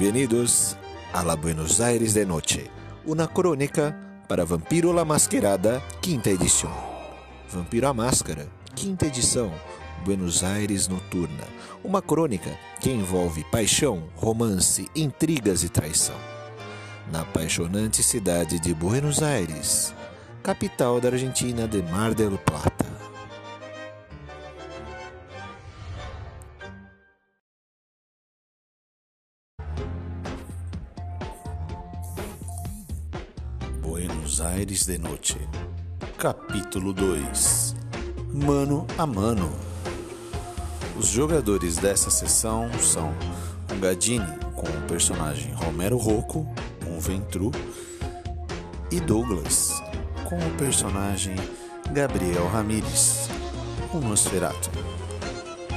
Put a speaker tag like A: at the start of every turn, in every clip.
A: Bienvenidos a la Buenos Aires de Noche, una crónica para Vampiro la Masquerada, quinta edição. Vampiro a Máscara, quinta edição, Buenos Aires Noturna, uma crônica que envolve paixão, romance, intrigas e traição. Na apaixonante cidade de Buenos Aires, capital da Argentina de Mar del Plata. Aires de Noite. Capítulo 2 Mano a Mano. Os jogadores dessa sessão são um Gadini com o personagem Romero Rocco, um Ventru, e Douglas com o personagem Gabriel Ramírez, um Nosferatu.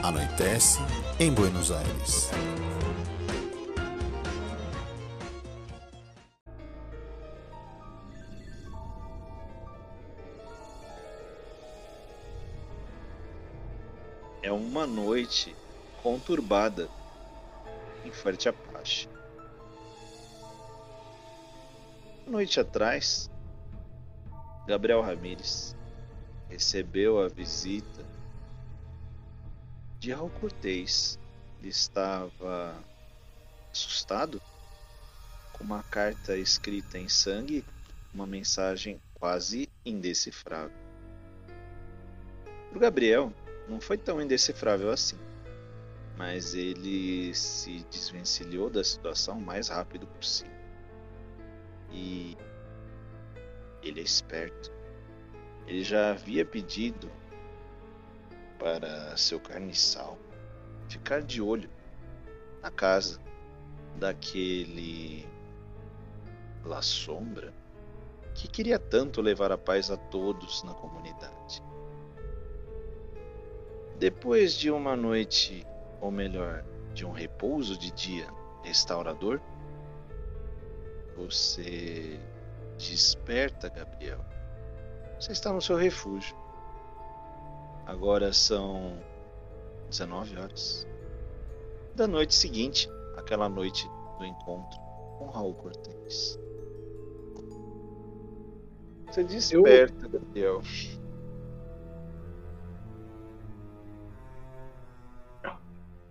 A: Anoitece em Buenos Aires.
B: Uma noite conturbada em Forte Apache. Noite atrás, Gabriel Ramírez recebeu a visita de Raul Cortez. Ele estava assustado com uma carta escrita em sangue, uma mensagem quase indecifrável. Para Gabriel, não foi tão indecifrável assim, mas ele se desvencilhou da situação o mais rápido possível. E ele é esperto. Ele já havia pedido para seu carniçal ficar de olho na casa daquele La Sombra que queria tanto levar a paz a todos na comunidade. Depois de uma noite, ou melhor, de um repouso de dia restaurador, você desperta, Gabriel. Você está no seu refúgio. Agora são 19 horas. Da noite seguinte, aquela noite do encontro com Raul Cortez. Você desperta, Gabriel.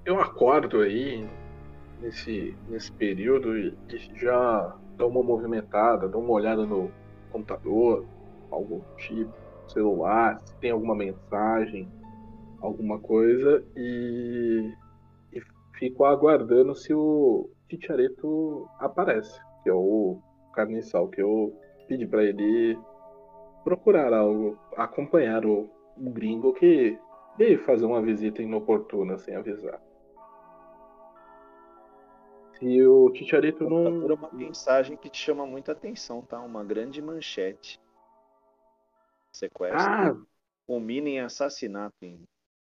C: Eu acordo aí nesse, nesse período e já dou uma movimentada, dou uma olhada no computador, algo tipo, celular, se tem alguma mensagem, alguma coisa, e, e fico aguardando se o Tichareto aparece, que é o carniçal que eu pedi para ele procurar algo, acompanhar o, o gringo que veio fazer uma visita inoportuna sem avisar. E o Ticharito não.
B: Por uma mensagem que te chama muita atenção, tá? Uma grande manchete. Sequestro.
C: Ah,
B: Culmina em assassinato em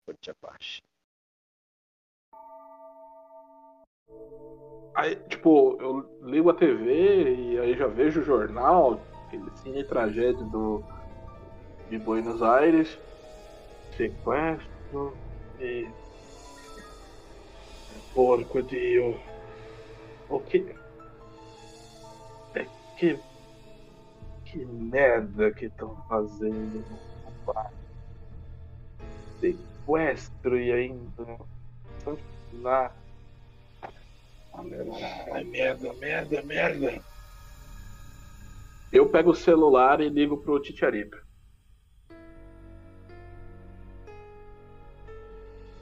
B: Forte Apache.
C: aí, tipo, eu ligo a TV e aí já vejo o jornal, aquele cine tragédia do, de Buenos Aires, sequestro e. Porco de. O que. É que. Que merda que estão fazendo no bar. Sequestro e ainda. Lá. Ai, merda, merda, merda. Eu pego o celular e ligo pro Titiaripa.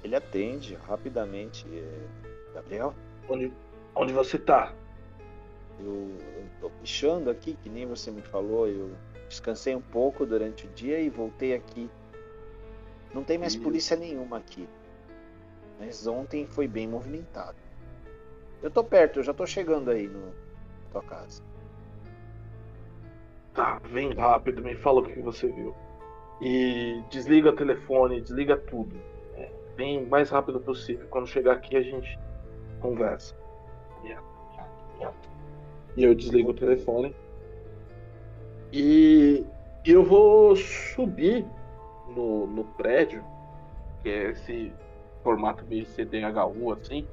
B: Ele atende rapidamente. é, Gabriel,
C: Onde, onde você tá?
B: eu, eu tô pichando aqui, que nem você me falou. Eu descansei um pouco durante o dia e voltei aqui. Não tem mais
C: Isso.
B: polícia nenhuma aqui. Mas ontem foi bem movimentado. Eu tô perto, eu já tô chegando aí no, na tua casa.
C: Tá, vem rápido, me fala o que você viu. E desliga o telefone, desliga tudo. É, vem o mais rápido possível. Quando chegar aqui a gente conversa. E eu desligo o telefone. E eu vou subir no, no prédio, que é esse formato meio CDHU assim,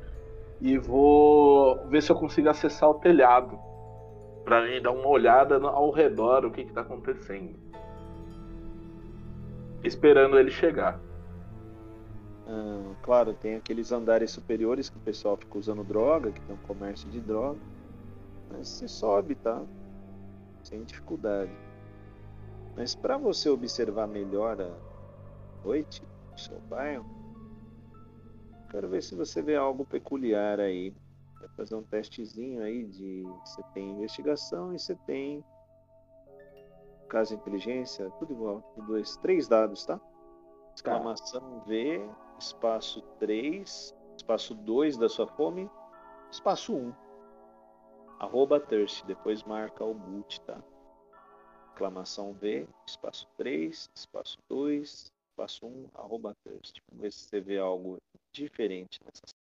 C: e vou ver se eu consigo acessar o telhado para mim dar uma olhada ao redor o que está acontecendo, esperando ele chegar.
B: Claro, tem aqueles andares superiores que o pessoal fica usando droga, que tem um comércio de droga, mas você sobe, tá? Sem dificuldade. Mas para você observar melhor a noite no seu bairro, quero ver se você vê algo peculiar aí. Vai fazer um testezinho aí de você tem investigação e você tem caso inteligência, tudo igual, dois, três dados, tá? Exclamação V, espaço 3, espaço 2 da sua fome, espaço 1. Arroba thirst, depois marca o boot, tá? Exclamação V, espaço 3, espaço 2, espaço 1, arroba thirst. Vamos ver se você vê algo diferente nessa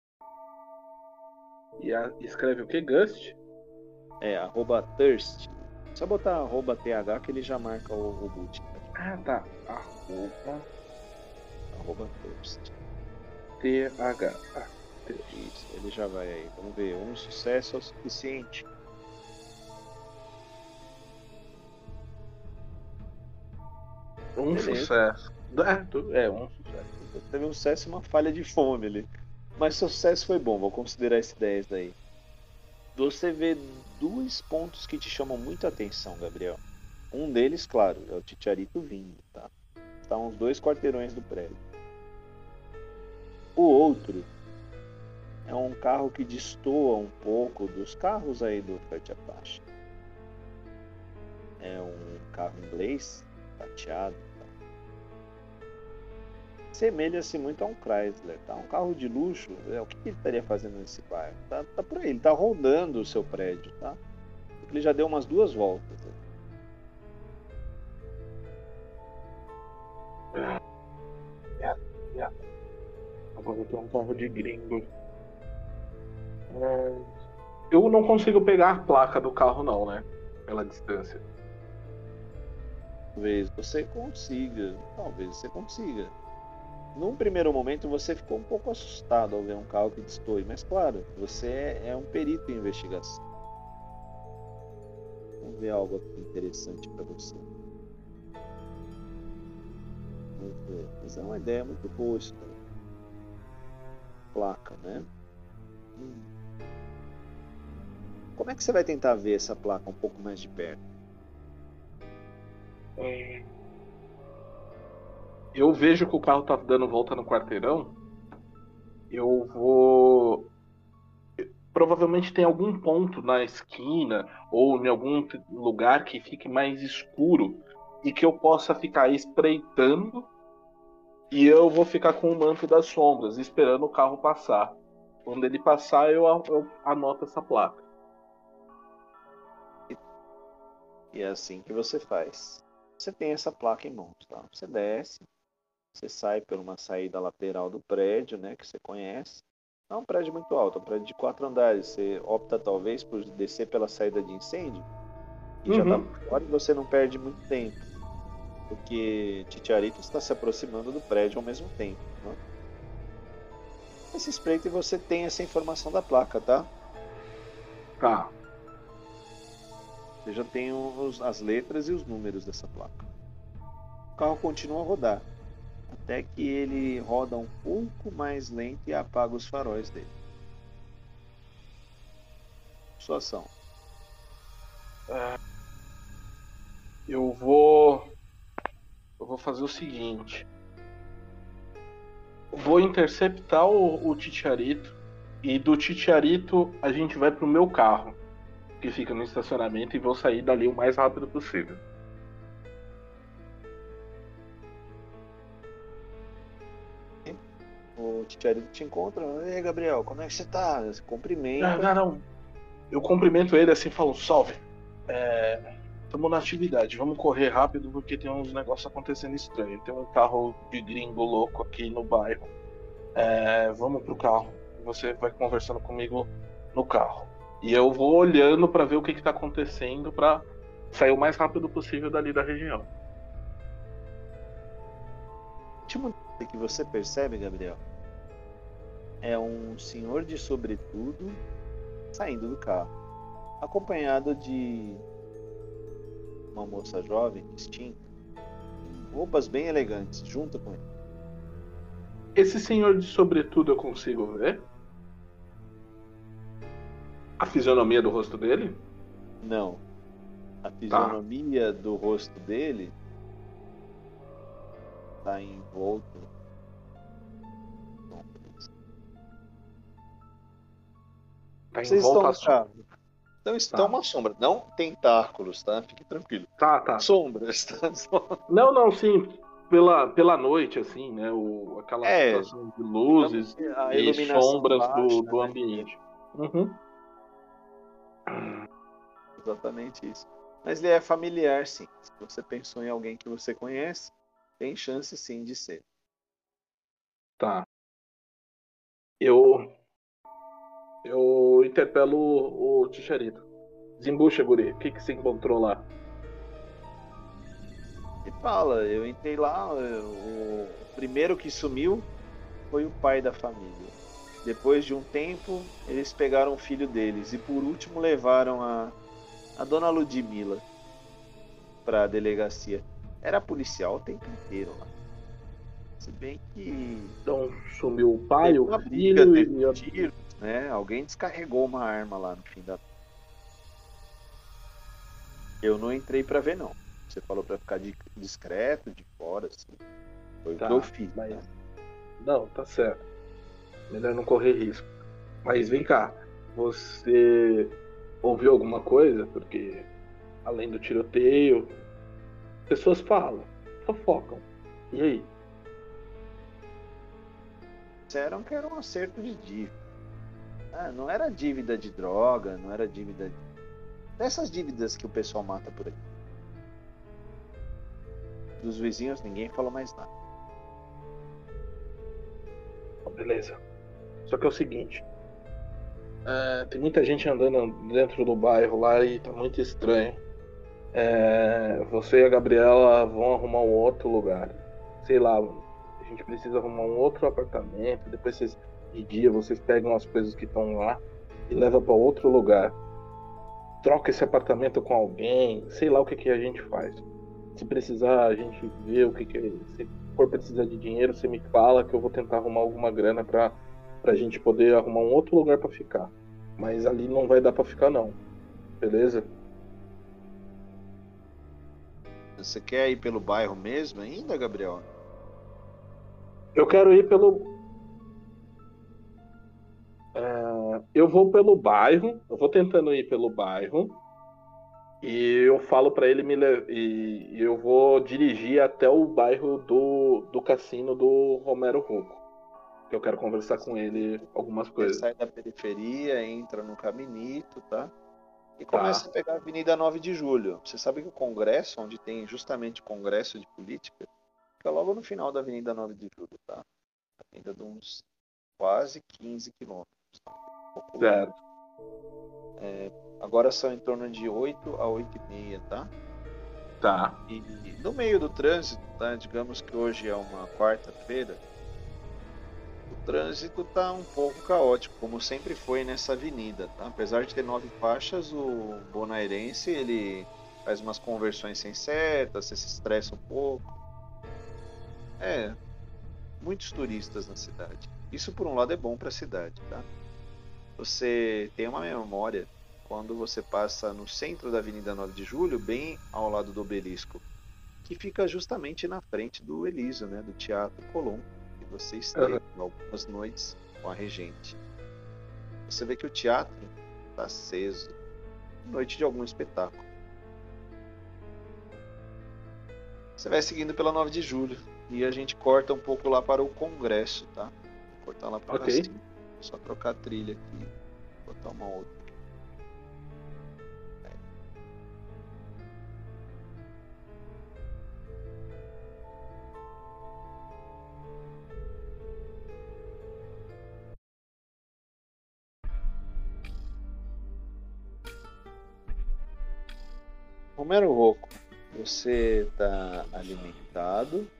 C: e a, escreve o que? Gust?
B: É, arroba thirst. Só botar arroba th que ele já marca o, o boot.
C: Ah, tá. Arroba.
B: Arroba thirst.
C: TH. Ah,
B: Isso, ele já vai aí. Vamos ver. Um sucesso é o suficiente.
C: Um Beleza. sucesso. É, é, um sucesso.
B: Teve um sucesso e uma falha de fome ali. Mas seu sucesso foi bom, vou considerar esse 10 daí. Você vê dois pontos que te chamam muita atenção, Gabriel. Um deles, claro, é o Titiarito vindo, tá? Está uns dois quarteirões do prédio. O outro é um carro que destoa um pouco dos carros aí do Fiat Apache. É um carro inglês, prateado, semelha-se muito a um Chrysler, tá? Um carro de luxo, é, o que ele estaria fazendo nesse bairro? Tá, tá por aí, ele tá rondando o seu prédio, tá? Ele já deu umas duas voltas.
C: Agora tem um carro de gringo. É... Eu não consigo pegar a placa do carro não, né? Pela distância.
B: Talvez você consiga. Talvez você consiga. Num primeiro momento você ficou um pouco assustado ao ver um carro que destoe, mas claro, você é, é um perito em investigação. Vamos ver algo aqui interessante para você. Vamos ver. Mas é uma ideia muito boa isso daí. Placa, né? Hum. Como é que você vai tentar ver essa placa um pouco mais de perto?
C: É eu vejo que o carro tá dando volta no quarteirão, eu vou. Provavelmente tem algum ponto na esquina ou em algum lugar que fique mais escuro e que eu possa ficar espreitando e eu vou ficar com o manto das sombras esperando o carro passar. Quando ele passar, eu, eu anoto essa placa.
B: E é assim que você faz. Você tem essa placa em mãos, tá? Você desce, você sai por uma saída lateral do prédio, né, que você conhece. Não é um prédio muito alto, é um prédio de quatro andares. Você opta talvez por descer pela saída de incêndio e uhum. já tá fora e você não perde muito tempo. Porque Titiarito está se aproximando do prédio ao mesmo tempo. Né? Esse espreita e você tem essa informação da placa, tá?
C: Tá.
B: Você já tem os, as letras e os números dessa placa. O carro continua a rodar até que ele roda um pouco mais lento e apaga os faróis dele. Sua ação.
C: É, eu vou. Fazer o seguinte. Vou interceptar o, o Titiarito. E do Titiarito a gente vai pro meu carro. Que fica no estacionamento. E vou sair dali o mais rápido possível.
B: o Titiarito te encontra. Ei, Gabriel, como é que você tá? Você cumprimenta.
C: Não, não, não. Eu cumprimento ele assim, falo, salve. Estamos na atividade, vamos correr rápido porque tem uns negócios acontecendo estranhos. Tem um carro de gringo louco aqui no bairro. É, vamos pro carro. Você vai conversando comigo no carro. E eu vou olhando para ver o que, que tá acontecendo para sair o mais rápido possível dali da região.
B: Último que você percebe, Gabriel, é um senhor de sobretudo saindo do carro, acompanhado de uma moça jovem, distinta, roupas bem elegantes, junto com ele.
C: Esse senhor de sobretudo eu consigo ver? A fisionomia do rosto dele?
B: Não. A fisionomia tá. do rosto dele está envolto. Tá Vocês estão no carro. Então estão tá. uma sombra, não tentáculos, tá? Fique tranquilo.
C: Tá, tá.
B: Sombras, tá?
C: Não, não, sim. Pela, pela noite, assim, né? O, aquela é, situação de luzes e sombras baixa, do, do né? ambiente. Uhum.
B: Exatamente isso. Mas ele é familiar, sim. Se você pensou em alguém que você conhece, tem chance sim de ser.
C: Tá. Eu. Eu interpelo o, o Ticharito. Desembucha, guri. O que, que você encontrou lá?
B: E fala, eu entrei lá, o primeiro que sumiu foi o pai da família. Depois de um tempo, eles pegaram o filho deles e por último levaram a, a dona Ludmilla para a delegacia. Era policial o tempo inteiro lá. Se bem que.
C: Então sumiu o pai, o filho e.
B: Um tiro, né? Alguém descarregou uma arma lá no fim da. Eu não entrei para ver, não. Você falou para ficar discreto, de fora, assim. Foi tá, o que eu fiz. Mas... Né?
C: Não, tá certo. Melhor não correr risco. Mas vem cá, você ouviu alguma coisa? Porque além do tiroteio, pessoas falam, fofocam. E aí?
B: Disseram que era um acerto de dívida. Ah, não era dívida de droga, não era dívida. De... Dessas dívidas que o pessoal mata por aí. Dos vizinhos ninguém falou mais nada.
C: Beleza. Só que é o seguinte. É, tem muita gente andando dentro do bairro lá e tá muito estranho. É, você e a Gabriela vão arrumar um outro lugar. Sei lá, a gente precisa arrumar um outro apartamento. Depois vocês, de dia vocês pegam as coisas que estão lá e levam para outro lugar. Troca esse apartamento com alguém, sei lá o que, que a gente faz. Se precisar, a gente vê o que, que é. Se for precisar de dinheiro, você me fala que eu vou tentar arrumar alguma grana para a gente poder arrumar um outro lugar para ficar. Mas ali não vai dar para ficar não. Beleza?
B: Você quer ir pelo bairro mesmo ainda, Gabriel?
C: Eu quero ir pelo. Eu vou pelo bairro, eu vou tentando ir pelo bairro e eu falo para ele me e eu vou dirigir até o bairro do, do cassino do Romero Rocco. Que eu quero conversar com ele algumas coisas.
B: Ele sai da periferia, entra no caminito, tá? e começa tá. a pegar a Avenida 9 de Julho. Você sabe que o Congresso, onde tem justamente o Congresso de Política, fica logo no final da Avenida 9 de Julho, tá? Ainda de uns quase 15 quilômetros.
C: Certo.
B: É, agora são em torno de 8 a 8 e meia, tá?
C: Tá.
B: E no meio do trânsito, tá? Digamos que hoje é uma quarta-feira, trânsito está um pouco caótico, como sempre foi nessa avenida. Tá? Apesar de ter nove faixas, o bonairense ele faz umas conversões sem seta, você se estressa um pouco. É, muitos turistas na cidade. Isso por um lado é bom para a cidade, tá? Você tem uma memória quando você passa no centro da Avenida 9 de Julho, bem ao lado do obelisco, que fica justamente na frente do Elísio, né, do Teatro Colombo você esteve uhum. algumas noites com a regente. Você vê que o teatro está aceso. Noite de algum espetáculo. Você vai seguindo pela 9 de julho. E a gente corta um pouco lá para o congresso, tá? Vou cortar lá para okay. cima. Só trocar a trilha aqui. Botar uma outra. Romero Rocco, você está alimentado.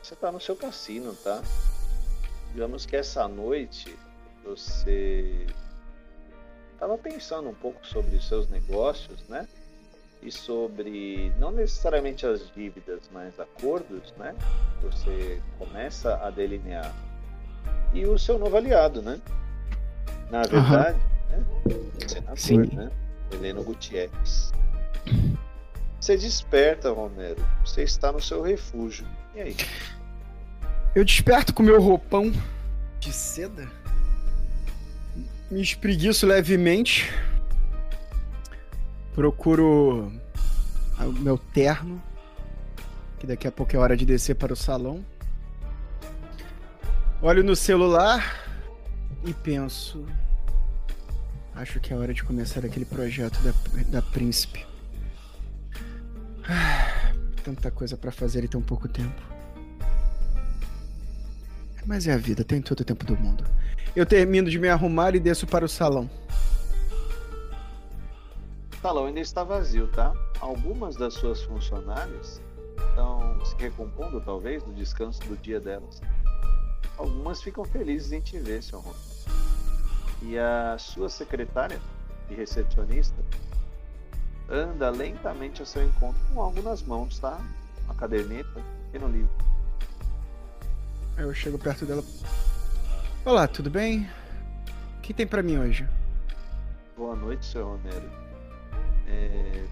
B: Você está no seu cassino, tá? Digamos que essa noite você estava pensando um pouco sobre os seus negócios, né? E sobre não necessariamente as dívidas, mas acordos, né? Você começa a delinear. E o seu novo aliado, né? Na verdade, uhum. né? senador, Sim. né? Heleno Gutierrez. Você desperta, Romero. Você está no seu refúgio. E aí?
D: Eu desperto com meu roupão de seda. Me espreguiço levemente. Procuro o meu terno. Que daqui a pouco é hora de descer para o salão. Olho no celular e penso. Acho que é hora de começar aquele projeto da, da Príncipe. Ah, tanta coisa para fazer e tão pouco tempo. Mas é a vida, tem todo o tempo do mundo. Eu termino de me arrumar e desço para o salão.
B: O salão ainda está vazio, tá? Algumas das suas funcionárias estão se recompondo, talvez, do descanso do dia delas. Algumas ficam felizes em te ver, seu Ron. E a sua secretária e recepcionista anda lentamente ao seu encontro com algo nas mãos, tá? Uma caderneta e no livro.
D: Eu chego perto dela. Olá, tudo bem? O que tem para mim hoje?
B: Boa noite, senhor Romero. É...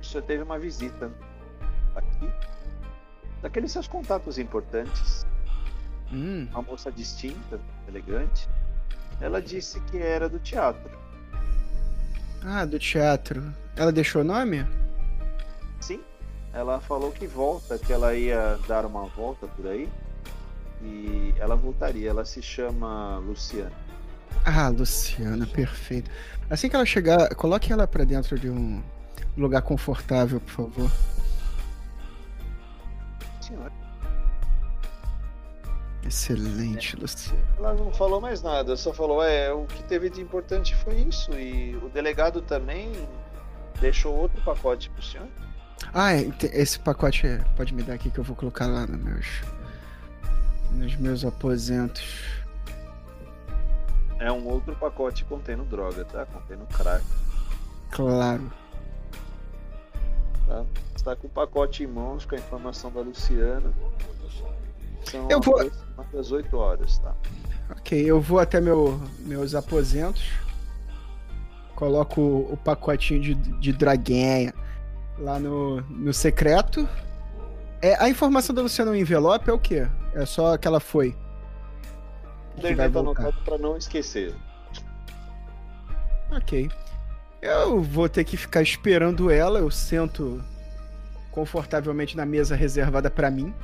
B: O senhor teve uma visita aqui. Daqueles seus contatos importantes.
D: Hum.
B: Uma moça distinta, elegante. Ela disse que era do teatro.
D: Ah, do teatro. Ela deixou o nome?
B: Sim. Ela falou que volta, que ela ia dar uma volta por aí e ela voltaria. Ela se chama Luciana.
D: Ah, Luciana, perfeito. Assim que ela chegar, coloque ela para dentro de um lugar confortável, por favor.
B: Senhora.
D: Excelente, é. Luciana.
B: Ela não falou mais nada, só falou: é, o que teve de importante foi isso. E o delegado também deixou outro pacote pro senhor.
D: Ah, é, esse pacote pode me dar aqui que eu vou colocar lá no meus nos meus aposentos.
B: É um outro pacote contendo droga, tá? Contendo crack.
D: Claro.
B: Tá? Está com o pacote em mãos com a informação da Luciana. São
D: eu vou...
B: as 8 horas, tá?
D: Ok, eu vou até meu, meus aposentos. Coloco o pacotinho de, de draguinha lá no, no secreto. É, a informação da Luciana no envelope é o quê? É só que ela foi.
B: Que vai anotado para não esquecer.
D: Ok. Eu vou ter que ficar esperando ela. Eu sento confortavelmente na mesa reservada para mim,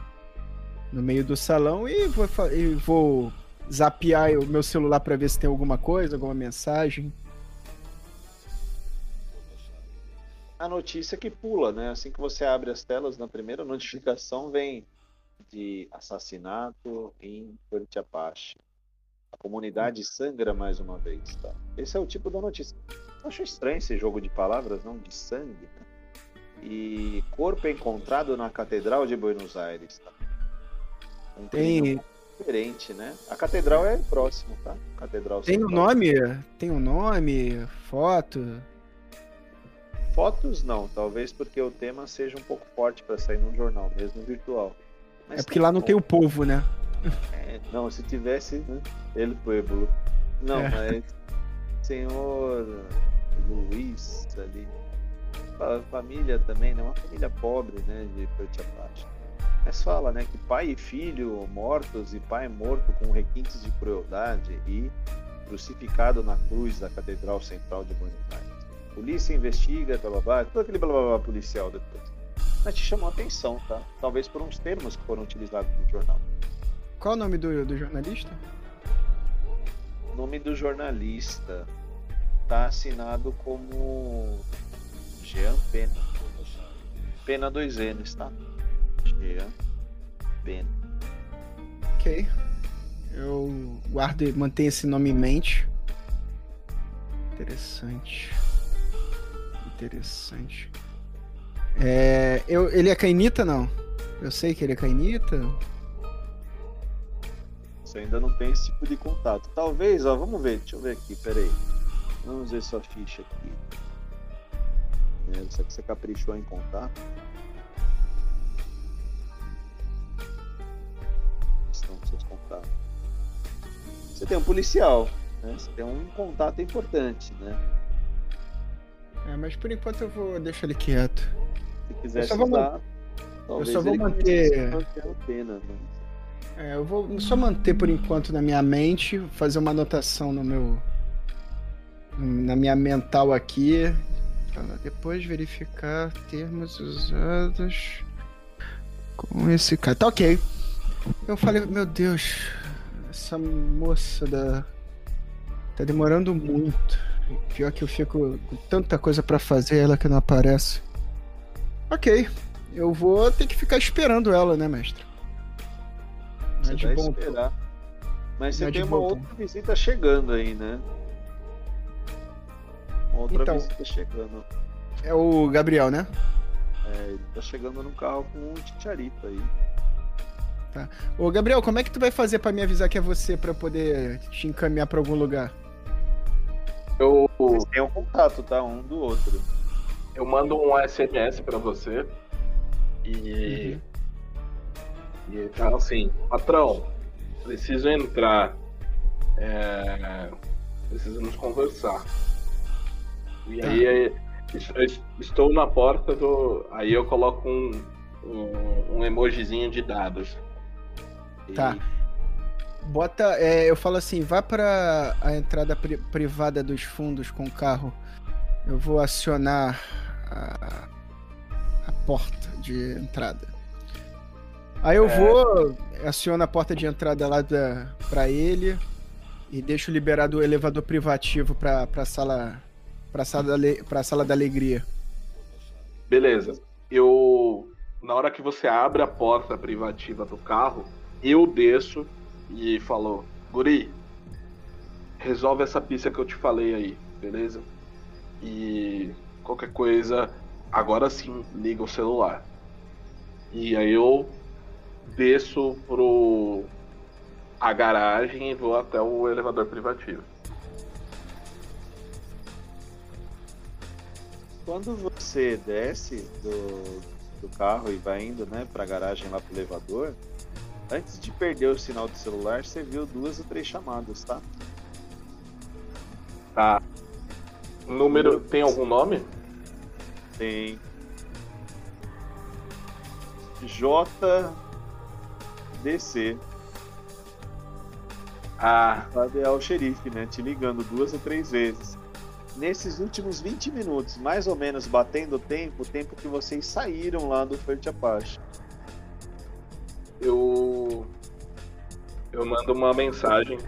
D: no meio do salão, e vou, e vou zapear o meu celular para ver se tem alguma coisa, alguma mensagem.
B: A notícia que pula, né? Assim que você abre as telas, na primeira notificação vem de assassinato em Apache. A comunidade sangra mais uma vez, tá? Esse é o tipo da notícia. Eu acho estranho esse jogo de palavras, não de sangue, né? E corpo encontrado na Catedral de Buenos Aires, tá? Um
D: tem
B: diferente, né? A catedral é próximo, tá? Catedral
D: Tem o um nome? Tem um nome? Foto?
B: Fotos não, talvez porque o tema seja um pouco forte para sair num jornal, mesmo virtual.
D: Mas é porque lá não tem o povo, né?
B: É, não, se tivesse, né? Ele pueblo. Não, é. mas senhor Luiz ali. Família também, né? Uma família pobre, né? De Forte Apache. Mas fala, né? Que pai e filho mortos e pai morto com requintes de crueldade e crucificado na cruz da Catedral Central de Buenos Aires. Polícia investiga, blá blá blá, todo aquele blá blá blá policial depois mas te chamou a atenção, tá? Talvez por uns termos que foram utilizados no jornal.
D: Qual o nome do, do jornalista?
B: O nome do jornalista tá assinado como Jean Pena. Pena 2 N's, tá? Jean Pena.
D: Ok. Eu guardo e mantenho esse nome em mente. Interessante. Interessante. É, eu, ele é cainita, não? Eu sei que ele é cainita.
B: Você ainda não tem esse tipo de contato. Talvez, ó, vamos ver, deixa eu ver aqui, peraí. Vamos ver sua ficha aqui. É, será que você caprichou em contato? Estão seus contatos. Você tem um policial, né? Você tem um contato importante, né?
D: É, mas por enquanto eu vou deixar ele quieto.
B: Se quiser
D: Eu só vou
B: estudar, talvez
D: só vou manter-
B: pena, né?
D: É, eu vou só manter por enquanto na minha mente, fazer uma anotação no meu. na minha mental aqui. Depois verificar termos usados com esse cara. Tá ok. Eu falei, meu Deus, essa moça da. tá demorando muito. Pior que eu fico com tanta coisa pra fazer, ela que não aparece. Ok, eu vou ter que ficar esperando ela, né, mestre? Não
B: Você
D: é de
B: vai
D: bom tom.
B: esperar. Mas você
D: Não é
B: tem uma
D: bom tom.
B: outra visita chegando aí, né? Uma outra
D: Então.
B: visita chegando.
D: É o Gabriel, né?
B: É, ele tá chegando num carro com um tcharito aí.
D: Ô, Gabriel, como é que tu vai fazer pra me avisar que é você pra eu poder te encaminhar pra algum lugar?
C: Eu,
B: Vocês têm um contato, tá? Um do outro.
C: Eu mando um SMS pra você e. E tá assim, patrão, preciso entrar. É, precisamos conversar. E
D: Tá.
C: aí es- es- estou na porta do. Aí eu coloco um, um, um emojizinho de dados. E-
D: Tá. Bota, é, eu falo assim, vá pra a entrada pri- privada dos fundos com o carro. Eu vou acionar a, a porta de entrada. Aí eu
C: É.
D: vou, aciono a porta de entrada lá da, pra ele e deixo liberado o elevador privativo pra, pra sala pra sala, da, pra sala da alegria.
C: Beleza. Eu. Na hora que você abre a porta privativa do carro, eu desço e falo, Guri, resolve essa pista que eu te falei aí, beleza? E qualquer coisa, agora sim liga o celular. E aí eu desço pro a garagem e vou até o elevador privativo.
B: Quando você desce do, do carro e vai indo, né, pra garagem lá pro elevador, antes de perder o sinal do celular, você viu duas ou três chamadas, tá?
C: Tá. Número. Tem algum nome?
B: Tem JDC.
C: Ah,
B: Sabe, é o xerife, né? Te ligando duas ou três vezes. Nesses últimos 20 minutos, mais ou menos batendo o tempo, o tempo que vocês saíram lá do Forte Apache.
C: eu. Eu mando uma mensagem.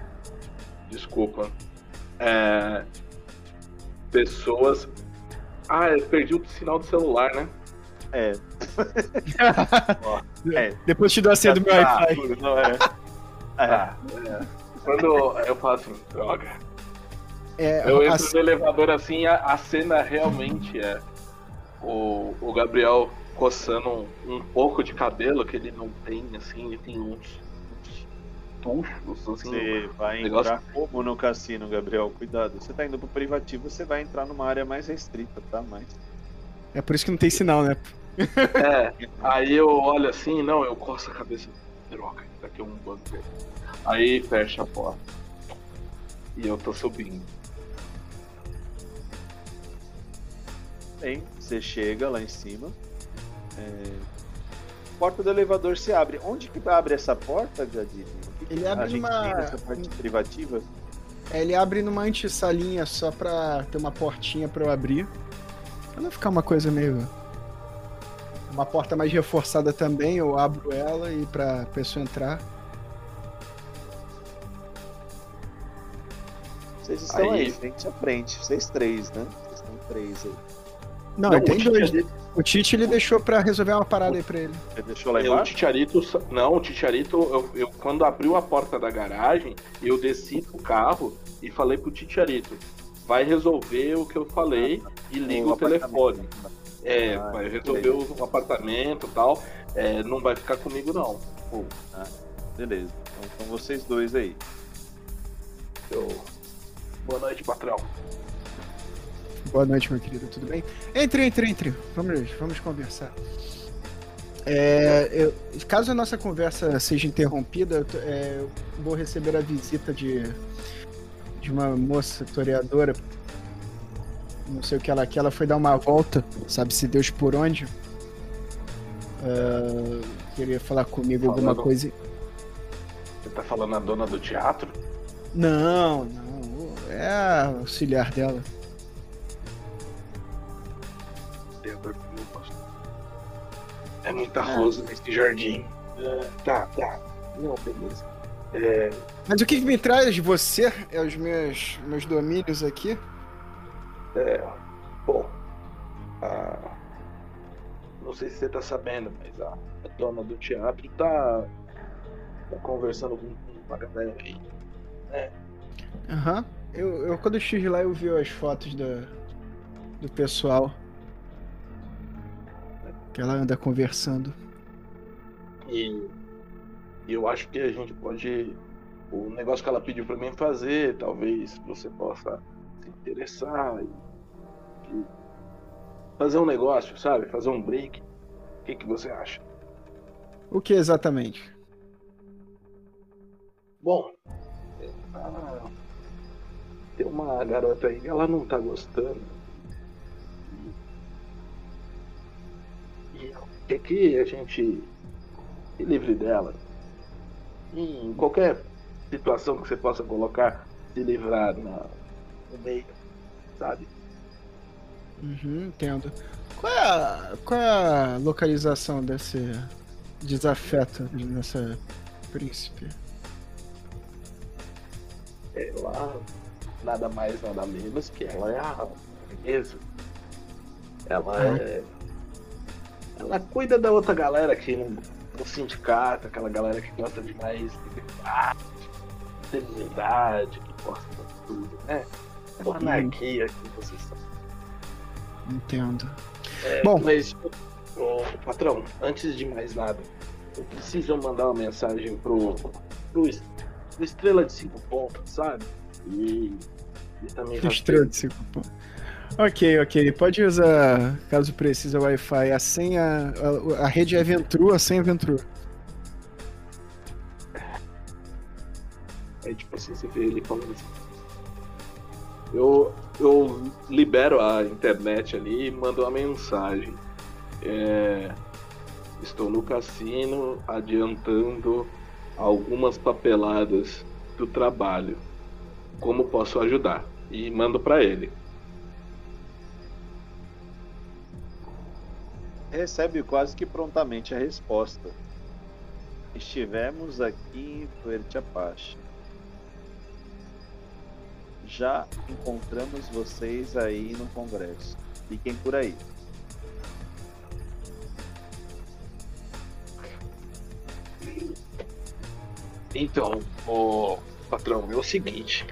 C: Desculpa. É, pessoas. Ah, eu perdi o sinal do celular, né?
B: É. é.
D: Depois te dou a senha do meu
C: Tá.
D: Wi-Fi.
B: Não é. É.
C: Ah, é. Quando eu falo assim, droga.
D: É,
C: Eu entro no elevador assim, a, a cena realmente é o, o Gabriel coçando um, um pouco de cabelo que ele não tem, assim, ele tem uns, assim.
B: Você vai
C: negócio-
B: entrar como no cassino, Gabriel? Cuidado. Você tá indo pro privativo, você vai entrar numa área mais restrita, tá? Mas
D: é por isso que não tem sinal, né?
C: É, aí eu olho assim, não, eu coço a cabeça, droga, isso aqui é um bunker. Aí fecha a porta. E eu tô subindo.
B: bem, você chega lá em cima. é, porta do elevador se abre. Onde que abre essa porta, Gadini?
D: Ele abre numa-
B: parte privativa?
D: É, ele abre numa antessalinha só pra ter uma portinha pra eu abrir. Pra não ficar uma coisa meio. Uma porta mais reforçada também, eu abro ela e pra pessoa entrar.
B: Vocês estão aí,
C: Aí-
B: frente a frente. Vocês três, né? Vocês estão três aí.
D: Não,
C: Não,
D: tem dois.
C: ali-
D: O Tite ele deixou pra resolver uma parada aí pra ele.
B: Você deixou lá
C: É, o
B: embaixo?
C: Titiarito, sa- não, o Titiarito, eu, eu- quando abriu a porta da garagem, eu desci do carro e falei pro Titiarito, vai resolver o que eu falei e liga o,
B: apartamento.
C: telefone. É,
B: Ah,
C: vai resolver o, o apartamento e tal, é, não vai ficar comigo não. Pô,
B: Beleza. Então são vocês dois aí.
C: Eu... Boa noite, patrão.
D: Boa noite, meu querido, tudo bem? Entre, entre, entre. Vamos, vamos conversar. É, eu- caso a nossa conversa seja interrompida, eu, é, eu vou receber a visita de, de uma moça toreadora. Não sei o que ela quer. Ela foi dar uma volta, sabe-se Deus por onde. É, queria falar comigo alguma
C: Falando.
D: coisa.
C: Você tá falando a dona do teatro?
D: Não, não. É a auxiliar dela.
C: É muita rosa nesse jardim. É, tá, tá. Não, beleza. É,
D: Mas o que, que me traz de você é os meus, meus domínios aqui?
C: é, bom, a- não sei se você tá sabendo, mas a, a dona do teatro tá, tá conversando com uma galera aí.
D: Aham. Eu, eu, quando eu estive lá, eu vi as fotos da, do pessoal. Que ela anda conversando.
C: E eu acho que a gente pode. O negócio que ela pediu pra mim fazer, talvez você possa se interessar e, e fazer um negócio, sabe? Fazer um break. O que, que você acha?
D: O que exatamente?
C: Bom, é, ah, tem uma garota aí, ela não tá gostando. Quer que a gente se livre dela. Em qualquer situação que você possa colocar, se livrar na, no meio, sabe?
D: Uhum, entendo. Qual é, a, qual é a localização desse desafeto dessa príncipe?
C: Ela nada mais, nada menos que ela é a beleza. Ela
D: Ah.
C: é. Ela cuida da outra galera aqui no, sindicato, aquela galera que gosta de mais liberdade, feminilidade, que gosta de tudo, né? É uma
D: Hum.
C: anarquia que vocês são.
D: Entendo.
C: É,
D: Bom.
C: Mas, ô, patrão, antes de mais nada, eu preciso mandar uma mensagem pro, pro, pro Estrela de Cinco Pontos, sabe? E, e também
D: Estrela de cinco pontos. Ok, ok. Pode usar, caso precise, Wi-Fi. A senha. A, a rede é Ventru, a senha é Ventru.
C: Aí, tipo assim, você vê ele falando assim. Eu, eu libero a internet ali e mando uma mensagem. É, estou no cassino adiantando algumas papeladas do trabalho. Como posso ajudar? E mando pra ele.
B: Recebe quase que prontamente a resposta. Estivemos aqui em Fuerte Apache. Já encontramos vocês aí no Congresso. Fiquem por aí.
C: Então, o patrão, é o seguinte.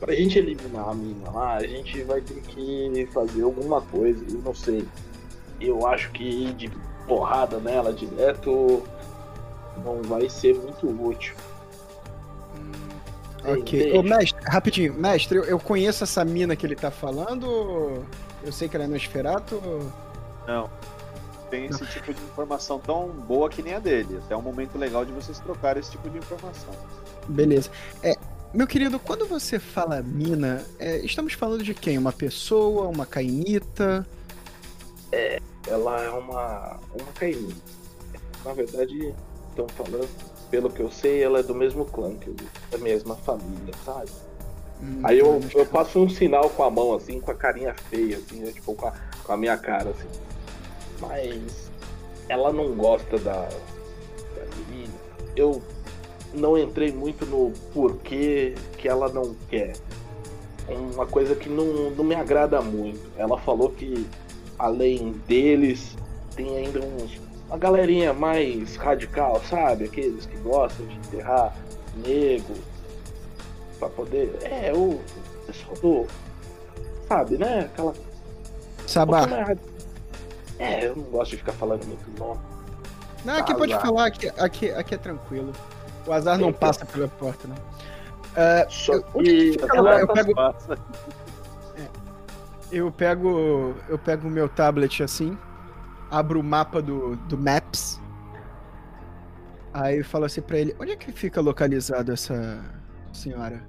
C: Pra gente eliminar a mina lá, a gente vai ter que fazer alguma coisa, eu não sei. Eu acho que ir de porrada nela direto não vai ser muito útil.
D: Ok.
C: Entende?
D: Ô, mestre, rapidinho. Mestre, eu, eu conheço essa mina que ele tá falando. Eu sei que ela é Nosferatu. ou-
B: Não. Tem esse tipo de informação tão boa que nem a dele. Até um momento legal de vocês trocarem esse tipo de informação.
D: Beleza. É, meu querido, quando você fala mina, é, estamos falando de quem? Uma pessoa, uma cainita?
C: Ela é uma, uma caimã. Na verdade, estão falando, pelo que eu sei, ela é do mesmo clã, que eu, da mesma família, sabe?
D: Hum,
C: Aí eu, eu faço um sinal com a mão, assim, com a carinha feia, assim, né? tipo, com a, com a minha cara, assim. Mas ela não gosta da, da menina. Eu não entrei muito no porquê que ela não quer. Uma coisa que não, não me agrada muito. Ela falou que além deles tem ainda uns, uma galerinha mais radical, sabe? Aqueles que gostam de enterrar nego pra poder. É, o pessoal do. Sabe, né? Aquela.
D: Sabá.
C: mais É, eu não gosto de ficar falando muito nome.
D: Não, aqui pode
C: Azar.
D: falar, aqui, aqui, aqui é tranquilo. O azar não
C: Então.
D: passa pela porta, não. É,
C: Só
D: eu- que
C: que
D: lá? Eu pego,
B: Passa.
D: Eu pego. Eu pego o meu tablet assim, abro o mapa do, do Maps. Aí eu falo assim pra ele, onde é que fica localizado essa senhora?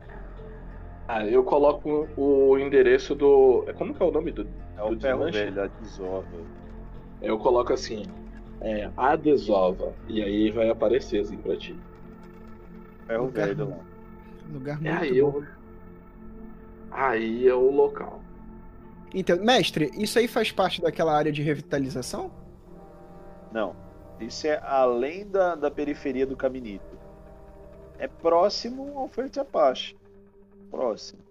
C: Ah, eu coloco o endereço do. Como que é o nome do.
B: É o
C: desmanche?
B: velho, a desova.
C: Eu coloco assim. É, a desova. E aí vai aparecer assim pra ti.
B: Ferro
D: Lugar
B: velho lá.
D: Lugar
C: É
D: muito
C: aí
D: bom.
C: eu. Aí é o local.
D: Então, mestre, isso aí faz parte daquela área de revitalização?
B: Não. Isso é além da, da periferia do Caminito. É próximo ao Forte Apache. Próximo.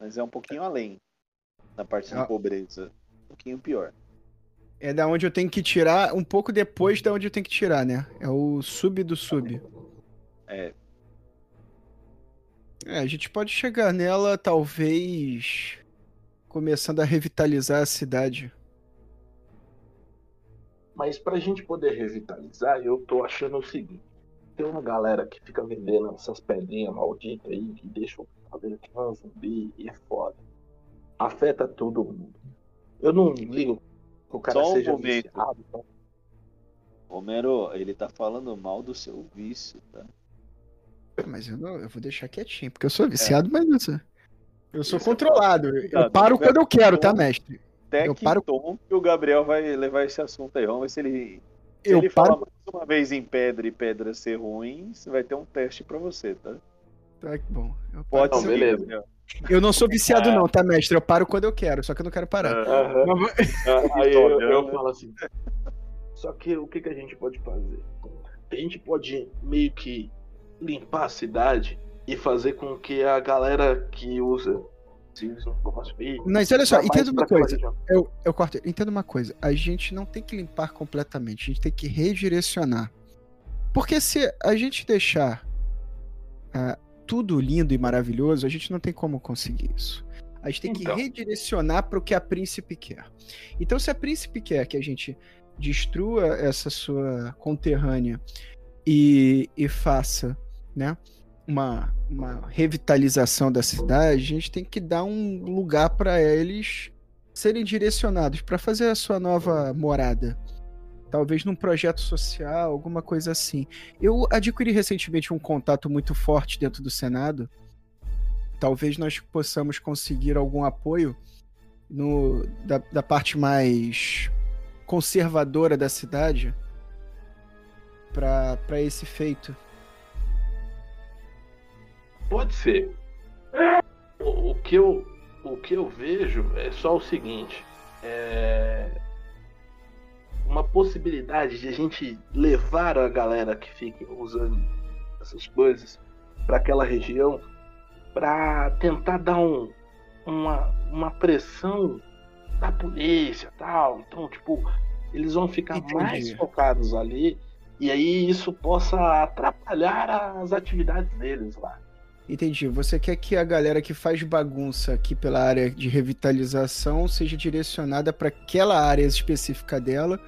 B: Mas é um pouquinho além. Na parte
D: Ah.
B: de pobreza. Um pouquinho pior.
D: É da onde eu tenho que tirar, um pouco depois da onde eu tenho que tirar, né? É o sub do sub.
B: É.
D: É, a gente pode chegar nela, talvez. Começando a revitalizar a cidade.
C: Mas pra gente poder revitalizar, eu tô achando o seguinte. Tem uma galera que fica vendendo essas pedrinhas malditas aí, que deixam o cabelo que é um zumbi e é foda. Afeta todo mundo. Eu não ligo que o cara
B: Só um
C: seja
B: momento.
C: viciado. tá?
B: Homero, ele tá falando mal do seu vício, tá?
D: Mas eu, não, eu vou deixar quietinho, porque eu sou viciado, mas eu sou, eu sou
B: Isso é
D: controlado. Eu
B: Cuidado,
D: paro quando eu quero, tá, mestre?
B: Até
D: Eu
B: que
D: paro-
B: tom que o Gabriel vai levar esse assunto aí. Vamos ver se ele. Se
D: Eu
B: ele
D: paro.
B: falar mais uma vez em pedra e pedra ser ruim, você vai ter um teste pra você, tá?
D: Tá bom. Eu,
B: Pode
C: Não,
D: eu-
B: ser.
C: beleza.
B: Gabriel.
D: eu não sou viciado, não, tá, mestre? Eu paro quando eu quero, só que eu não quero parar. Mas-
C: Ah, Aí eu, eu
B: né?
C: falo assim. Só que o que, que a gente pode fazer? A gente pode meio que limpar a cidade e fazer com que a galera que usa.
D: Mas olha só, entenda uma coisa. Eu, eu corto. Entenda uma coisa. A gente não tem que limpar completamente. A gente tem que redirecionar. Porque se a gente deixar ah, tudo lindo e maravilhoso, a gente não tem como conseguir isso. A gente tem que
C: Então.
D: redirecionar para o que a príncipe quer. Então, se a príncipe quer que a gente destrua essa sua conterrânea e, e faça, né? Uma, uma revitalização da cidade, a gente tem que dar um lugar para eles serem direcionados para fazer a sua nova morada. Talvez num projeto social, alguma coisa assim. Eu adquiri recentemente um contato muito forte dentro do Senado. Talvez nós possamos conseguir algum apoio no, da, da parte mais conservadora da cidade para esse feito.
C: Pode ser. O, o que eu, o que eu vejo é só o seguinte: é uma possibilidade de a gente levar a galera que fica usando essas coisas para aquela região para tentar dar um, uma, uma pressão da polícia tal. Então, tipo, eles vão ficar
D: Entendi.
C: mais focados ali e aí isso possa atrapalhar as atividades deles lá.
D: Entendi. Você quer que a galera que faz bagunça aqui pela área de revitalização seja direcionada para aquela área específica dela,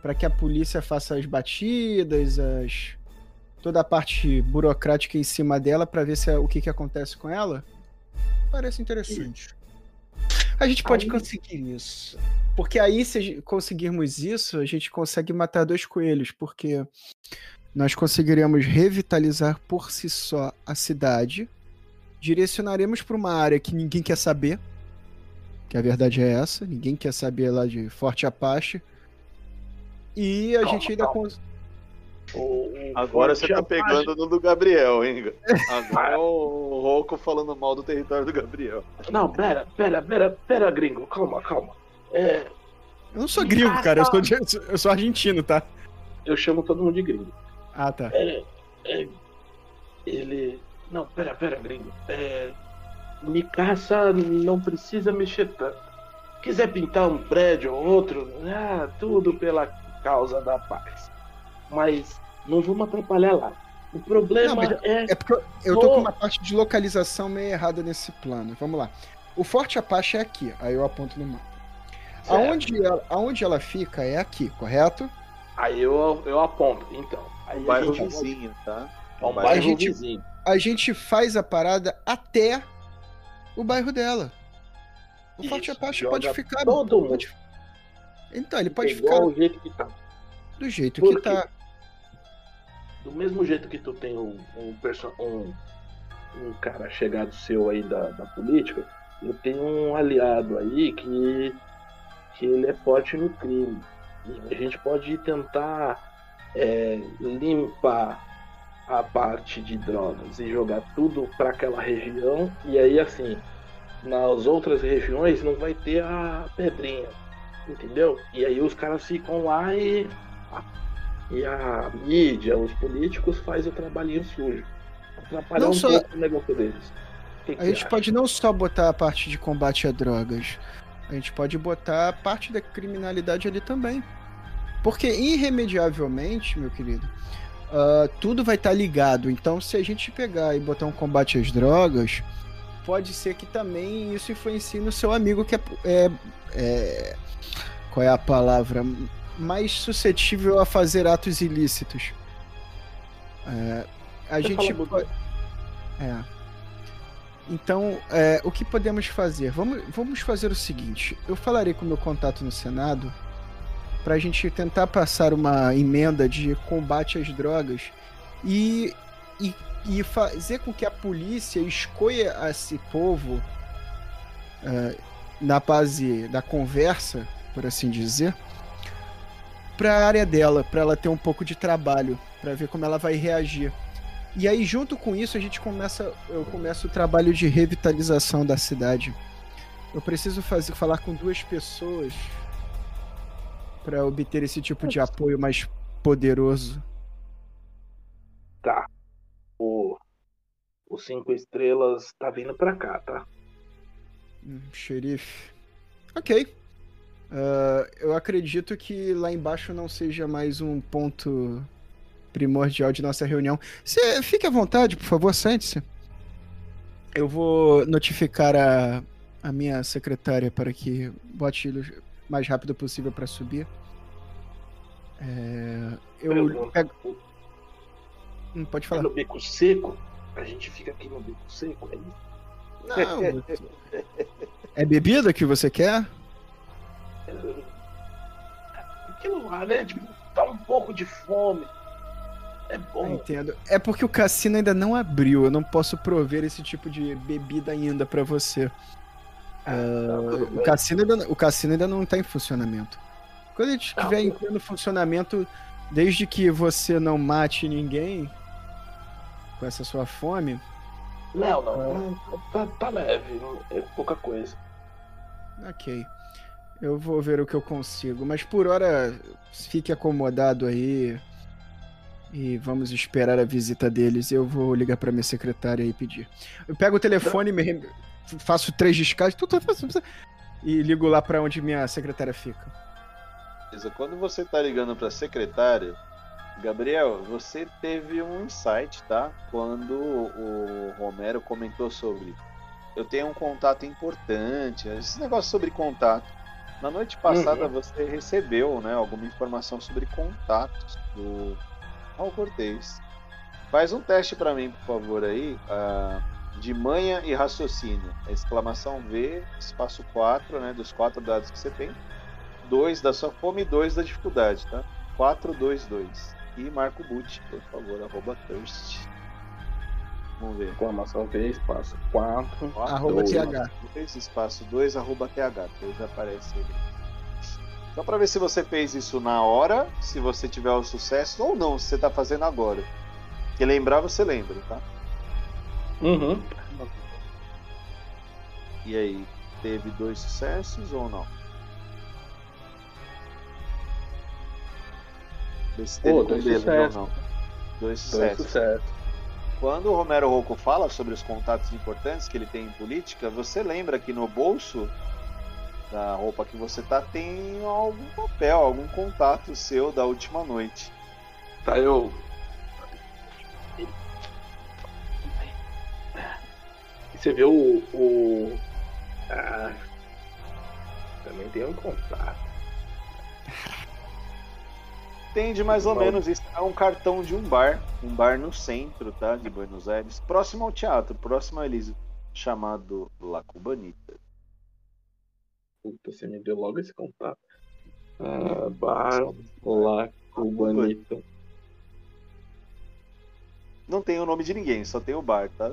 D: para que a polícia faça as batidas, as toda a parte burocrática em cima dela para ver se é- o que, que acontece com ela? Parece interessante. A gente pode
C: Aí-
D: conseguir isso. Porque aí, se conseguirmos isso, a gente consegue matar dois coelhos, porque nós conseguiremos revitalizar por si só a cidade, direcionaremos para uma área que ninguém quer saber, que a verdade é essa, ninguém quer saber lá de Forte Apache, e a
C: Calma,
D: gente ainda
C: calma.
D: cons-
C: O- o
B: Agora você tá pegando no do Gabriel, hein? Agora é o Roco falando mal do território do Gabriel.
C: Não, pera, pera, pera, pera, gringo, calma, calma. É,
D: Eu não sou gringo, cara, eu sou, eu sou argentino, tá?
C: eu chamo todo mundo de gringo.
D: Ah, tá.
C: É, é, ele. Não, pera, pera, gringo. É, Mikasa não precisa mexer tanto. Quiser pintar um prédio ou outro, ah, tudo pela causa da paz. Mas não vamos atrapalhar lá. O problema
D: Não,
C: é.
D: É porque eu, tô com uma parte de localização meio errada nesse plano. Vamos lá. O Forte Apache é aqui, aí eu aponto no mapa.
C: Certo.
D: Aonde ela, aonde ela fica é aqui, correto?
C: Aí eu, eu aponto, então. Aí
B: O
C: a
B: bairro
C: gente,
B: vizinho, tá?
C: É um
B: A
C: bairro
D: gente-
C: vizinho.
D: A gente faz a parada até o bairro dela. O
C: Isso,
D: Forte Apache pode ficar.
C: todo mundo.
D: Então, ele pode ficar
C: o jeito que tá.
D: do jeito
C: Por
D: que tá.
C: Do mesmo jeito que tu tem um, um, perso- um, um cara chegado seu aí da, da política, eu tenho um aliado aí que, que ele é forte no crime. E a gente pode tentar é, limpar a parte de drogas e jogar tudo para aquela região. E aí, assim, nas outras regiões não vai ter a pedrinha. Entendeu? E aí os caras ficam lá e e a mídia, os políticos faz o trabalhinho sujo. Atrapalhar
D: Não
C: um
D: só-
C: pouco o negócio deles. Que que
D: A gente
C: acha?
D: pode não só botar a parte de combate a drogas, a gente pode botar a parte da criminalidade ali também. Porque irremediavelmente, meu querido, ah, tudo vai estar ligado. Então, se a gente pegar e botar um combate às drogas, pode ser que também isso influencie no seu amigo que é, é- é- qual é a palavra mais suscetível a fazer atos ilícitos. É, a
C: Você
D: gente pode... É. Então, é, o que podemos fazer? Vamos, vamos fazer o seguinte: eu falarei com o meu contato no Senado para a gente tentar passar uma emenda de combate às drogas e, e, e fazer com que a polícia escolha esse povo é, na base da conversa, por assim dizer, para a área dela, para ela ter um pouco de trabalho, para ver como ela vai reagir. E aí, junto com isso, a gente começa. Eu começo o trabalho de revitalização da cidade. Eu preciso fazer, falar com duas pessoas para obter esse tipo de apoio mais poderoso.
C: Tá. O, o cinco estrelas tá vindo pra cá, tá?
D: Hum, xerife. Ok. Ah, eu acredito que lá embaixo não seja mais um ponto primordial de nossa reunião. Você fique à vontade, por favor, sente-se. Eu vou notificar a, a minha secretária para que bote mais rápido possível para subir. É, eu pego. Hum, pode
C: É
D: falar.
C: no beco seco? A gente fica aqui no beco seco, é?
D: Não. é bebida que você quer?
C: Aquilo lá, né? Tipo, dá um pouco de fome. É
D: Eu
C: bom.
D: Entendo. É porque o cassino ainda não abriu. Eu não posso prover esse tipo de bebida ainda pra você.
C: Tudo
D: O cassino, ainda, o cassino ainda não tá em funcionamento. Quando ele estiver em funcionamento, desde que você não mate ninguém com essa sua fome,
C: Não, não, não, tá, tá leve, é pouca coisa.
D: ok. Eu vou ver o que eu consigo. Mas por hora, fique acomodado aí. E vamos esperar a visita deles. Eu vou ligar pra minha secretária e pedir. Eu pego o telefone, me rem- faço três descargas tu- tu- tu- tu- e ligo lá pra onde minha secretária fica.
B: Beleza, Quando você tá ligando pra secretária, Gabriel, você teve um insight, tá? Quando o Romero comentou sobre eu tenho um contato importante, esse negócio sobre contato. Na noite passada
C: Uhum.
B: você recebeu, né, alguma informação sobre contatos do Raul Cortez. Faz um teste pra mim, por favor, aí, ah, de manha e raciocínio. Exclamação V, espaço 4, né, dos quatro dados que você tem. 2 da sua fome e 2 da dificuldade, tá? 4, 2, 2. E Marco Boot, por favor, arroba thirst. Vamos ver.
C: Exclamação V, espaço 4.
B: Quatro,
D: Arroba TH.
B: dois, espaço 2, arroba TH. Depois aparece ele. Só pra ver se você fez isso na hora, se você tiver o sucesso ou não, se você tá fazendo agora. Que lembrar, você lembra, tá?
C: Uhum.
B: E aí, teve dois sucessos ou não? Vê se teve com
C: dois
B: deles ou
C: sucessos.
B: não. Dois
C: Dois
B: sucessos.
C: sucessos.
B: Quando o Romero Rocco fala sobre os contatos importantes que ele tem em política, você lembra que no bolso da roupa que você tá tem algum papel, algum contato seu da última noite.
C: Tá, eu. Você vê o. o... Ah, também tem um contato.
B: Entende mais ou menos isso. É um cartão de um bar, um bar no centro, tá? De Buenos Aires, próximo ao teatro, próximo a Elisa, chamado La Cubanita.
C: Puta, você me deu logo esse contato. Ah, bar lá, Cubanito.
B: Não tem o nome de ninguém, só tem o bar, tá?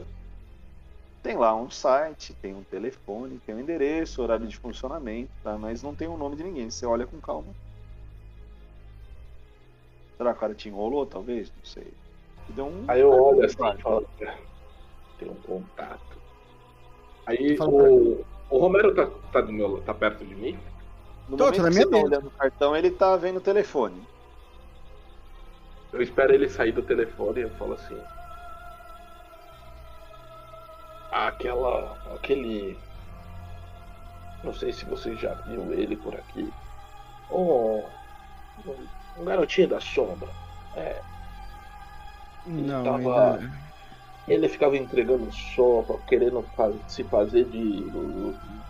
B: Tem lá um site, tem um telefone, tem um endereço, horário de funcionamento, tá? Mas não tem o nome de ninguém. Você olha com calma. Será que o cara te enrolou, talvez? Não sei. Deu um...
C: Aí eu olho assim e falo, "É, tem um contato. Aí o, o Romero tá, tá, do meu, tá perto de mim?
B: No
D: Tô,
B: momento que
D: minha
B: você tá olhando o cartão, ele tá vendo o telefone.
C: Eu espero ele sair do telefone e eu falo assim. Aquela. aquele. Não sei se você já viu ele por aqui. Oh, um, um garotinho da sombra. É,
D: Não,
C: tava-
D: ainda...
C: ele ficava entregando sopa, querendo se fazer de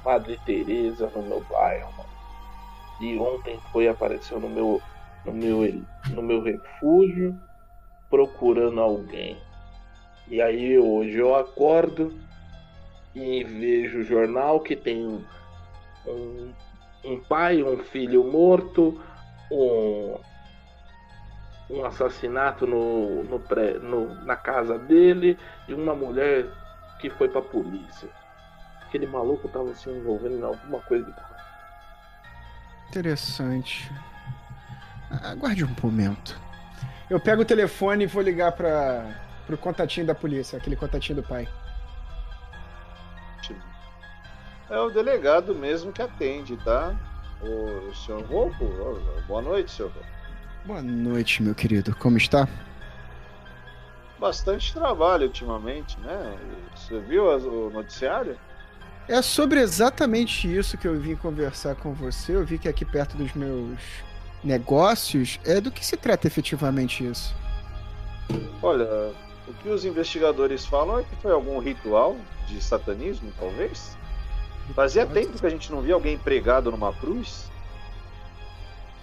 C: Madre Teresa no meu bairro, mano. E ontem foi apareceu no meu no meu no meu refúgio procurando alguém. E aí hoje eu acordo e vejo o jornal que tem um, um, pai, um filho morto, um, um assassinato no, no pré, no, na casa dele e uma mulher que foi pra polícia. Aquele maluco tava se envolvendo em alguma coisa.
D: Interessante. Aguarde um momento. Eu pego o telefone e vou ligar para pro contatinho da polícia, aquele contatinho do pai.
B: É o delegado mesmo que atende, tá? O senhor Rouco? Ô, Boa noite, senhor Rouco.
D: Boa noite, meu querido. Como está?
B: Bastante trabalho ultimamente, né? Você viu o noticiário?
D: É sobre exatamente isso que eu vim conversar com você. Eu vi que aqui perto dos meus negócios é do que se trata efetivamente isso.
B: Olha, o que os investigadores falam é que foi algum ritual de satanismo, talvez? Fazia tempo que a gente não via alguém pregado numa cruz.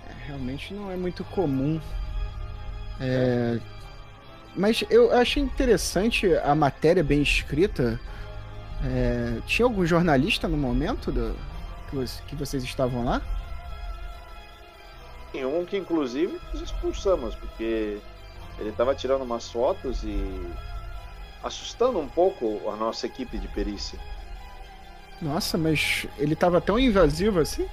D: É, realmente não é muito comum. É, Mas eu achei interessante a matéria bem escrita. É, Tinha algum jornalista no momento do... que, vo- que vocês estavam lá?
B: Tem um que, inclusive, nós expulsamos, porque ele estava tirando umas fotos e assustando um pouco a nossa equipe de perícia.
D: Nossa, mas ele tava tão invasivo assim?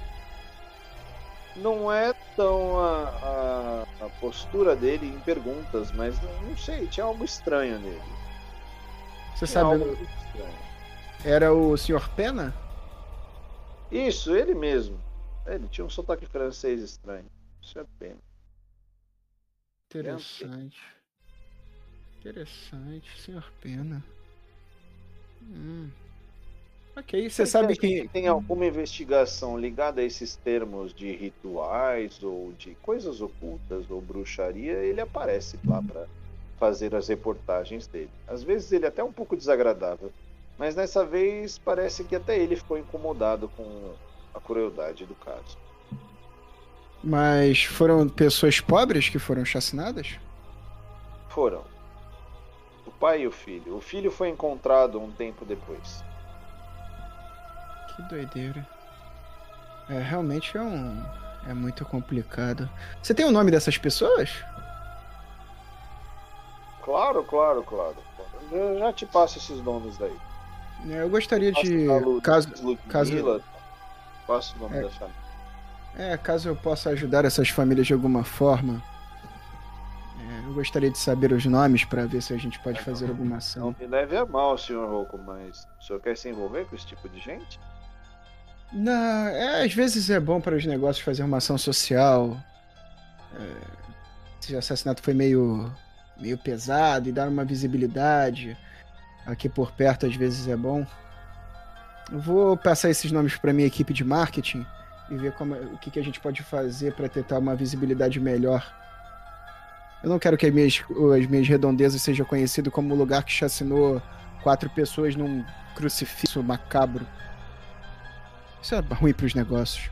B: Não é tão a, a- a postura dele em perguntas, mas não, não sei, tinha algo estranho nele.
D: Você
B: Tinha
D: sabe,
B: algo muito estranho.
D: era o Sr. Pena?
B: Isso, ele mesmo. Ele tinha um sotaque francês estranho. Isso é pena.
D: Interessante. Interessante, Sr. Pena. Hum. Ok, você sabe
B: acha
D: que.
B: tem alguma investigação ligada a esses termos de rituais ou de coisas ocultas ou bruxaria, ele aparece lá para fazer as reportagens dele. Às vezes ele é até um pouco desagradável, mas nessa vez parece que até ele ficou incomodado com a crueldade do caso.
D: Mas foram pessoas pobres que foram chacinadas?
B: Foram o pai e o filho. O filho foi encontrado um tempo depois.
D: Que doideira. É, realmente é um. É muito complicado. Você tem o nome dessas pessoas?
B: Claro, claro, claro. Eu já te passo esses nomes daí.
D: É, Eu gostaria de.
B: da Lu-
D: Caso,
B: Ludmilla, Passo o nome
D: É.
B: da família.
D: é, caso eu possa ajudar essas famílias de alguma forma. é, eu gostaria de saber os nomes para ver se a gente pode fazer alguma
B: Não
D: ação.
B: me leve a mal, senhor Rocco, mas o senhor quer se envolver com esse tipo de gente?
D: Não, é, às vezes é bom para os negócios fazer uma ação social. É, esse assassinato foi meio, meio pesado e dar uma visibilidade aqui por perto às vezes é bom. Eu vou passar esses nomes para minha equipe de marketing e ver como, o que, que a gente pode fazer para tentar uma visibilidade melhor. Eu não quero que as minhas, as minhas redondezas sejam conhecidas como o lugar que chacinou quatro pessoas num crucifixo macabro. Isso é ruim para os negócios.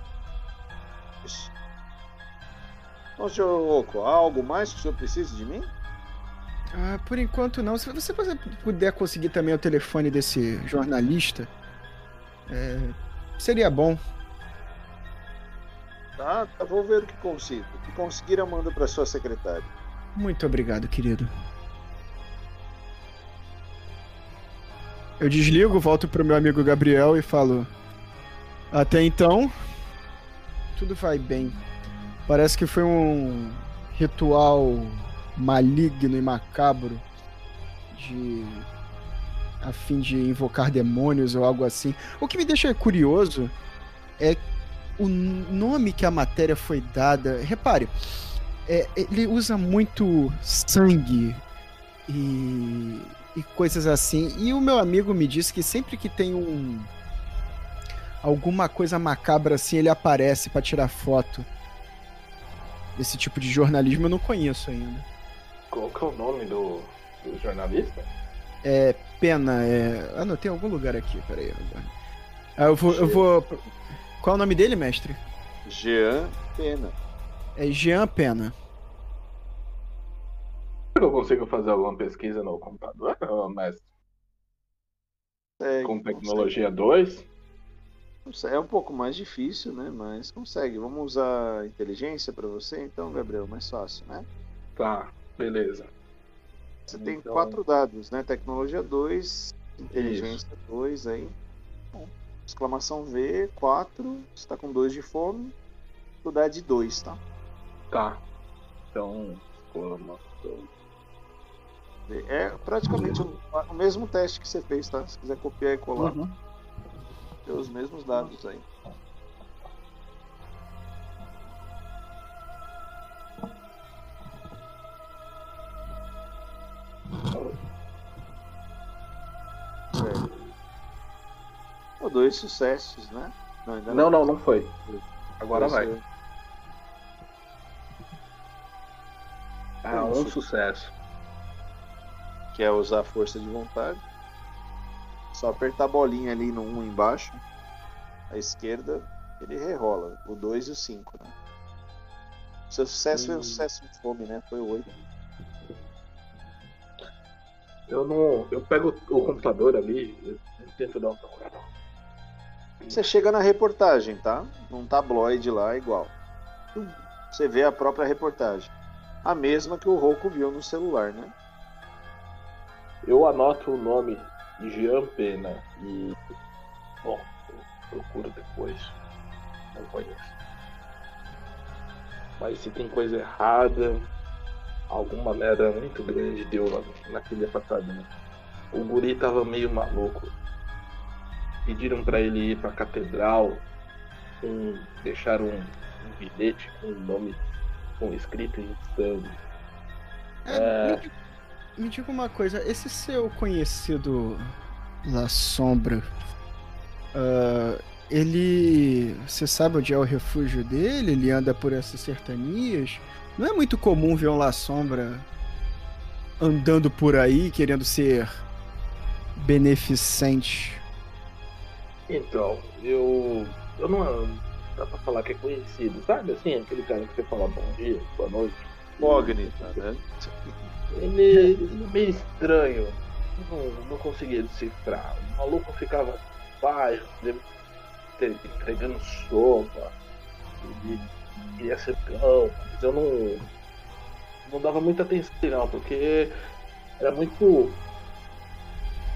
B: Ô, senhor Oco, há algo mais que o senhor precisa de mim?
D: Ah, por enquanto não. Se você puder conseguir também o telefone desse jornalista, é, seria bom.
B: Tá, tá, vou ver o que consigo. O que conseguir eu mando para sua secretária.
D: Muito obrigado, querido. Eu desligo, volto pro meu amigo Gabriel e falo: Até então, tudo vai bem. Parece que foi um ritual maligno e macabro de a fim de invocar demônios ou algo assim. O que me deixa curioso é o nome que a matéria foi dada. Repare, é, ele usa muito sangue e, e coisas assim. E o meu amigo me disse que sempre que tem um alguma coisa macabra assim, ele aparece para tirar foto. Esse tipo de jornalismo eu não conheço ainda.
C: Qual que é o nome do, do jornalista?
D: É Pena, é. Anotei em algum lugar aqui, peraí. Ah, eu vou, eu vou. Qual é o nome dele, mestre?
B: Jean Pena.
D: É Jean Pena.
C: Eu consigo fazer alguma pesquisa no computador, mestre? É, Com tecnologia 2?
B: É um pouco mais difícil, né? Mas consegue. Vamos usar inteligência para você, então, Gabriel, mais fácil, né?
C: Tá, beleza.
B: Você então... tem quatro dados, né? Tecnologia 2, inteligência 2 aí. Bom, exclamação V, 4. Você tá com 2 de fome. Dificuldade 2, tá?
C: Tá. Então, exclamação.
B: É praticamente o, o, mesmo teste que você fez, tá? Se quiser copiar e colar. Uhum os mesmos dados aí. Oh, dois sucessos, né?
C: Não, não, não, não, não foi. Agora vai. Ah, um sucesso.
B: Que é usar a força de vontade. Só apertar a bolinha ali no 1 embaixo, à esquerda, ele rerola. O 2 e o 5, né? O seu sucesso hum. foi um sucesso de fome, né? Foi o 8.
C: Eu não. Eu pego o computador ali, eu tento dar um
B: Você chega na reportagem, tá? Num tabloide lá igual. Você vê a própria reportagem. A mesma que o Roku viu no celular, né?
C: Eu anoto o nome Jean Pena e. Bom, procuro depois. Não conheço. Mas se tem coisa errada, alguma merda muito grande deu naquele apartamento. O guri tava meio maluco. Pediram para ele ir pra catedral, um, deixaram um, um bilhete com o um nome com escrito em sangue.
D: É, é me diga uma coisa, esse seu conhecido La Sombra, uh, ele. Você sabe onde é o refúgio dele? Ele anda por essas sertanias? Não é muito comum ver um La Sombra andando por aí querendo ser beneficente.
C: Então, eu. Eu não. Dá pra falar que é conhecido, sabe? Assim, aquele cara que você fala bom dia, boa noite.
B: Mogni, né?
C: Ele, ele é meio estranho. Não, não conseguia decifrar. O maluco ficava baixo, entregando sopa. Ele queria ser cão, mas eu não, não dava muita atenção, porque era muito.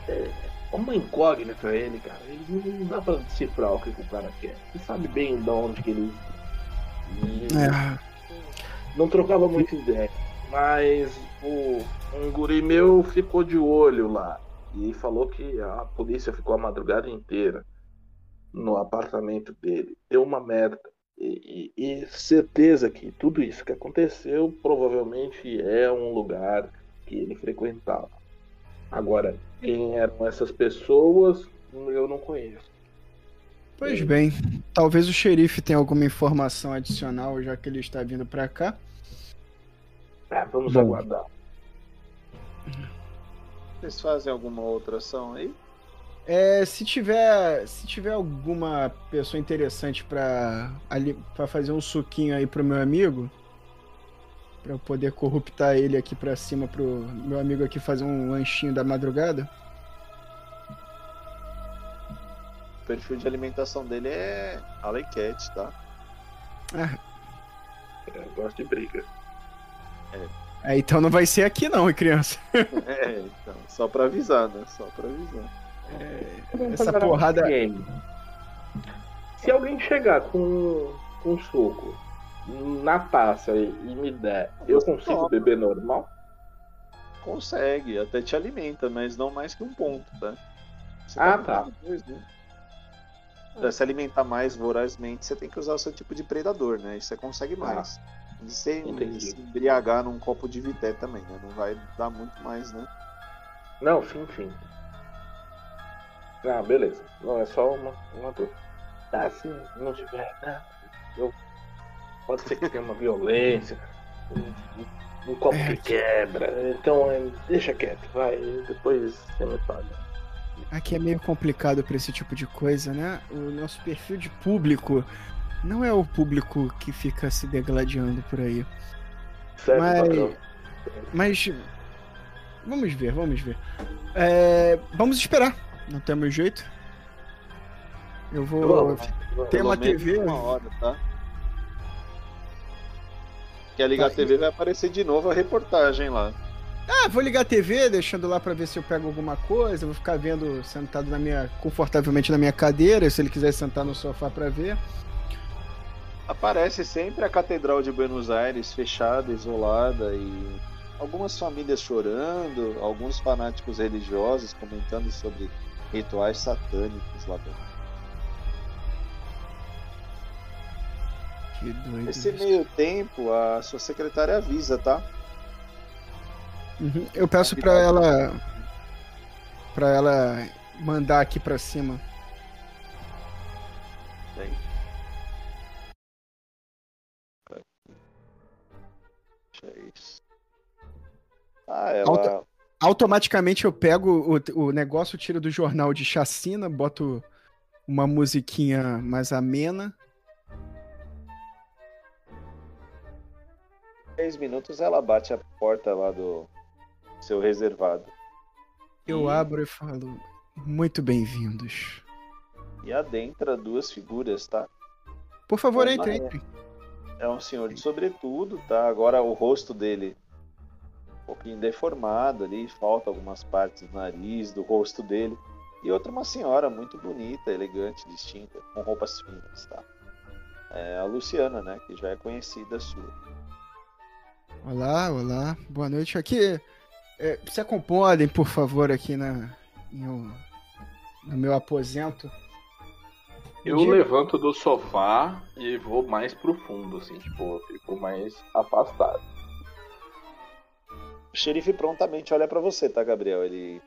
C: É, uma incógnita ele, cara. Ele não dá pra decifrar o que, que o cara quer. Você sabe bem de onde que ele. É. Não trocava muita ideia. Mas o, um guri meu ficou de olho lá e falou que a polícia ficou a madrugada inteira no apartamento dele. Deu uma merda. E, e, e, certeza que tudo isso que aconteceu provavelmente é um lugar que ele frequentava. Agora, quem eram essas pessoas, eu não conheço.
D: Pois bem, talvez o xerife tenha alguma informação adicional já que ele está vindo para cá.
C: É, vamos Bom. aguardar.
B: Vocês fazem alguma outra ação aí?
D: É, se tiver, se tiver alguma pessoa interessante para ali para fazer um suquinho aí pro meu amigo, Pra eu poder corruptar ele aqui pra cima pro meu amigo aqui fazer um lanchinho da madrugada.
B: O perfil de alimentação dele é Alley Cat, tá?
D: Ah,
C: É, eu gosto de briga.
D: é, então não vai ser aqui não, hein, criança.
B: É, então, só pra avisar, né? Só pra avisar.
D: Essa porrada.
C: Game. Se alguém chegar com, com um suco na taça e, e me der, eu consigo
B: toma.
C: beber normal?
B: Consegue, até te alimenta, mas não mais que um ponto, tá? Você
C: Ah, tá.
B: tomar Dois, né? Pra se alimentar mais vorazmente, você tem que usar o seu tipo de predador, né? E você consegue mais. E sem
C: Entendi.
B: se embriagar num copo de vité também, né? Não vai dar muito mais, né?
C: Não, sim, sim. Ah, beleza. Não, é só uma, uma dúvida. Ah, se não tiver, né? Eu... Pode ser que tenha uma violência, um, um- um copo que quebra. Então, é, deixa quieto, vai. Depois você me paga.
D: Aqui é meio complicado pra esse tipo de coisa, né? O nosso perfil de público não é o público que fica se degladiando por aí.
C: Certo,
D: Mas-
C: patrão?
D: Mas. Vamos ver, vamos ver. É, vamos esperar. Não temos jeito. Eu vou.
C: Vamos.
D: Tem uma TV.
B: Uma hora, tá? Quer ligar
D: Tá,
B: a TV, vai aparecer de novo a reportagem lá.
D: Ah, vou ligar a TV, deixando lá pra ver se eu pego alguma coisa. Vou ficar vendo sentado na minha, confortavelmente na minha cadeira, se ele quiser sentar no sofá pra ver.
B: Aparece sempre a Catedral de Buenos Aires fechada, isolada e algumas famílias chorando, alguns fanáticos religiosos comentando sobre rituais satânicos lá dentro.
D: Que doido.
B: Nesse meio tempo, a sua secretária avisa, tá?
D: Uhum, Eu peço pra ela. Pra ela mandar aqui pra cima.
B: Bem. Ah, ela.
D: Alta- Automaticamente eu pego o, o negócio, tiro do jornal de chacina, boto uma musiquinha mais amena.
B: 10 minutos ela bate a porta lá do seu reservado.
D: Eu
B: E-
D: abro e falo: Muito bem-vindos.
B: E adentra duas figuras, tá?
D: Por favor,
B: Olá.
D: entre, entre.
B: É um senhor de sobretudo, tá? Agora o rosto dele um pouquinho deformado ali, falta algumas partes do nariz, do rosto dele. E outra uma senhora muito bonita, elegante, distinta, com roupas finas, tá? É a Luciana, né? Que já é conhecida sua.
D: Olá, olá, boa noite. Aqui, é, se acomodem, por favor, aqui na, no, no meu aposento.
C: Eu
D: Diga.
C: levanto do sofá e vou mais pro fundo, assim, tipo, eu fico mais afastado.
B: O xerife prontamente olha pra você, tá, Gabriel? Ele.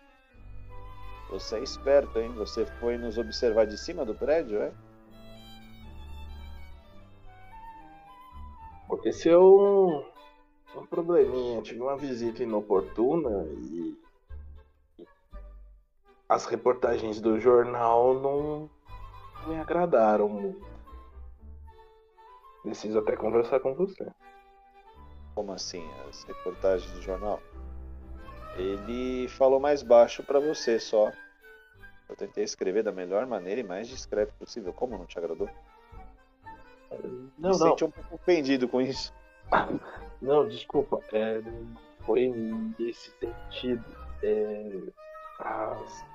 B: Você é esperto, hein? Você foi nos observar de cima do prédio, é?
C: Aconteceu um, probleminha, tive uma visita inoportuna e as reportagens do jornal não me agradaram muito. Preciso até conversar com você.
B: Como assim? As reportagens do jornal? Ele falou mais baixo pra você só. Eu tentei escrever da melhor maneira e mais discreto possível. Como não te agradou?
C: Não,
B: Me
C: não,
B: senti um pouco ofendido com isso.
C: não, desculpa. É, foi nesse sentido. É, as-